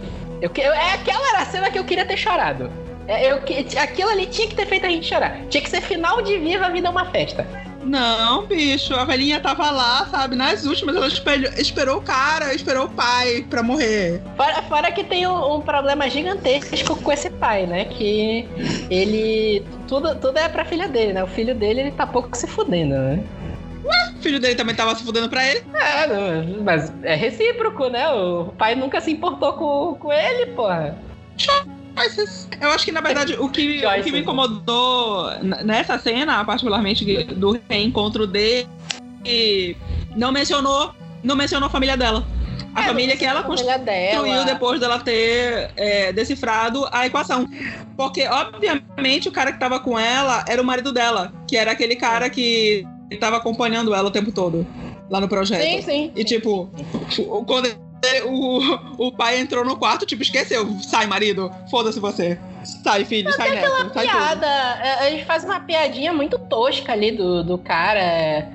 Eu, que- eu- é aquela era a cena que eu queria ter chorado. É, eu, aquilo ali tinha que ter feito a gente chorar. Tinha que ser final de Viva a Vida é uma Festa. Não, bicho, a velhinha tava lá, sabe? Nas últimas, ela esperou o cara, esperou o pai pra morrer. Fora, fora que tem um, um problema gigantesco com esse pai, né? Que ele. Tudo, tudo é pra filha dele, né? O filho dele, ele tá pouco se fudendo, né? O filho dele também tava se fudendo pra ele. É, não, mas é recíproco, né? O pai nunca se importou com, com ele, porra. Mas eu acho que, na verdade, o que, o que me incomodou nessa cena, particularmente do reencontro dele, não mencionou, não mencionou a família dela. A É, família que ela construiu dela. depois dela ter é, decifrado a equação. Porque, obviamente, o cara que tava com ela era o marido dela, que era aquele cara que tava acompanhando ela o tempo todo lá no projeto. Sim, sim. E tipo, o- quando o, o pai entrou no quarto, tipo, esqueceu. Sai, marido. Foda-se você. Sai, filho. Sai, neto. Sai tudo. piada. é, Eles fazem uma piadinha muito tosca ali do, do cara.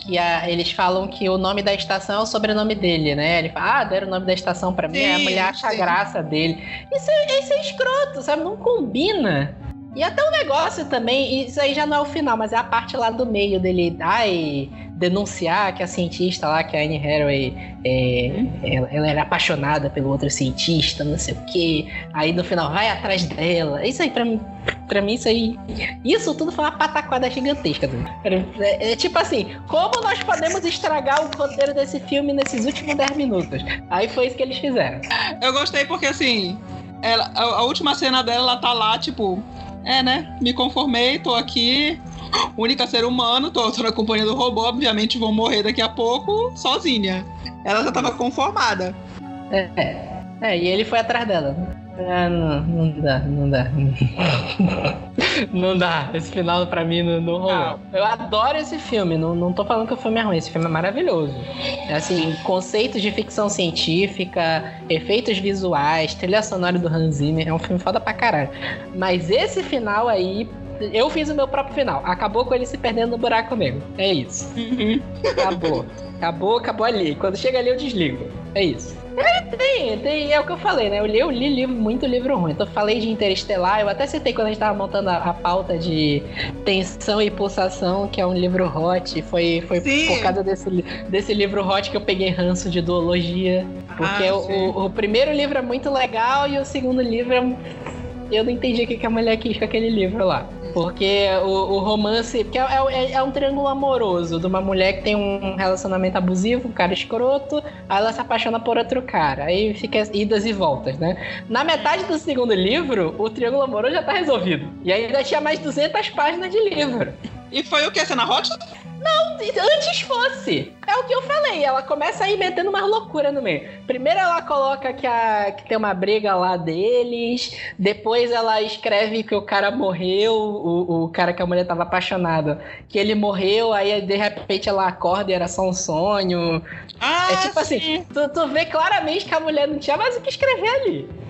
Que a- eles falam que o nome da estação é o sobrenome dele, né? Ele fala, ah, deram o nome da estação pra mim, aí a Sim, mulher acha sim. graça dele. Isso é, isso é escroto, sabe? Não combina. E até o negócio também, isso aí já não é o final, mas é a parte lá do meio dele, ai, denunciar que a cientista lá, que a Anne Hathaway, é, ela, ela era apaixonada pelo outro cientista, não sei o quê. Aí no final vai atrás dela. Isso aí pra mim, pra mim isso aí, isso tudo foi uma pataquada gigantesca. É, é tipo assim, como nós podemos estragar o roteiro desse filme nesses últimos 10 minutos? Aí foi isso que eles fizeram. Eu gostei porque, assim, ela, a, a última cena dela, ela tá lá, tipo, é, né? Me conformei, tô aqui. Única ser humano, tô, tô na companhia do robô, obviamente vou morrer daqui a pouco, sozinha. Ela já tava conformada. É, é, e ele foi atrás dela. Ah, não, não dá, não dá. Não dá. Esse final pra mim não, não rolou. Não. Eu adoro esse filme, não, não tô falando que o filme é ruim, esse filme é maravilhoso. Assim, conceitos de ficção científica, efeitos visuais, trilha sonora do Hans Zimmer, é um filme foda pra caralho. Mas esse final aí, eu fiz o meu próprio final. Acabou com ele se perdendo no buraco negro. É isso. Acabou. Acabou, acabou ali. Quando chega ali, eu desligo. É isso. É, tem, tem, é o que eu falei, né? Eu li, eu li livro, muito livro ruim. Então, eu falei de Interestelar, eu até citei quando a gente tava montando a, a pauta de Tensão e Pulsação, que é um livro hot. Foi, foi Sim. por causa desse, desse livro hot que eu peguei ranço de duologia. Porque Ah, o, o primeiro livro é muito legal e o segundo livro é. Eu não entendi o que que a mulher quis com aquele livro lá. Porque o, o romance. Porque é, é, é, um triângulo amoroso de uma mulher que tem um relacionamento abusivo, um cara escroto, aí ela se apaixona por outro cara. Aí fica idas e voltas, né? Na metade do segundo livro, o triângulo amoroso já tá resolvido. E ainda tinha mais 200 páginas de livro. E foi o que? Cena hot? Não, antes fosse. É o que eu falei. Ela começa aí metendo uma loucura no meio. Primeiro ela coloca que, a, que tem uma briga lá deles. Depois ela escreve que o cara morreu, o, o cara que a mulher tava apaixonada. Que ele morreu, aí de repente ela acorda e era só um sonho. Ah, é tipo assim, sim. assim, tu, tu vê claramente que a mulher não tinha mais o que escrever ali.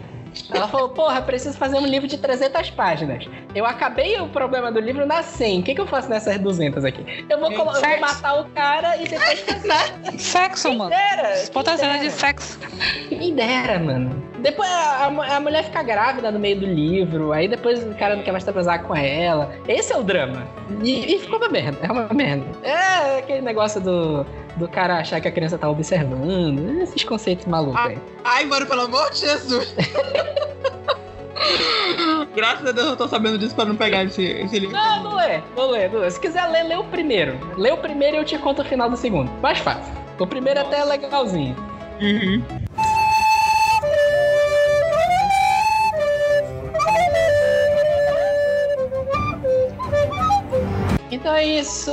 Ela falou, porra, preciso fazer um livro de 300 páginas. Eu acabei o problema do livro na 100. O que, que eu faço nessas 200 aqui? Eu vou, eu vou matar o cara e depois casar. Sexo, Quem mano. Dera, Bota cena de sexo. Me dera, mano. Depois a, a, a, mulher fica grávida no meio do livro, aí depois o cara não quer mais transar com ela. Esse é o drama. E, e ficou uma merda. É uma merda. É aquele negócio do do cara achar que a criança tá observando. Esses conceitos malucos ah, aí. Ai, mano, pelo amor de Jesus. Graças a Deus eu tô sabendo disso pra não pegar esse, esse livro. Não, não lê, não lê, não lê. Se quiser ler, lê o primeiro. Lê o primeiro e eu te conto o final do segundo. Mais fácil. O primeiro Nossa. até é legalzinho. Uhum. Então é isso.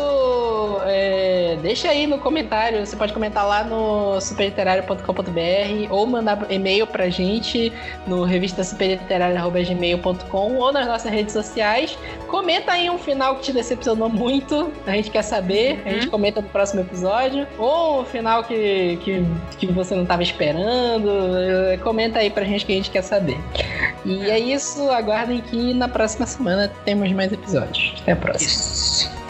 É, deixa aí no comentário. Você pode comentar lá no superliterário.com.br ou mandar e-mail pra gente no revistasuperliterária.gmail.com ou nas nossas redes sociais. Comenta aí um final que te decepcionou muito. A gente quer saber. A gente uhum. comenta no próximo episódio. Ou um final que, que, que você não estava esperando. Comenta aí pra gente que a gente quer saber. E é isso. Aguardem que na próxima semana temos mais episódios. Até a próxima.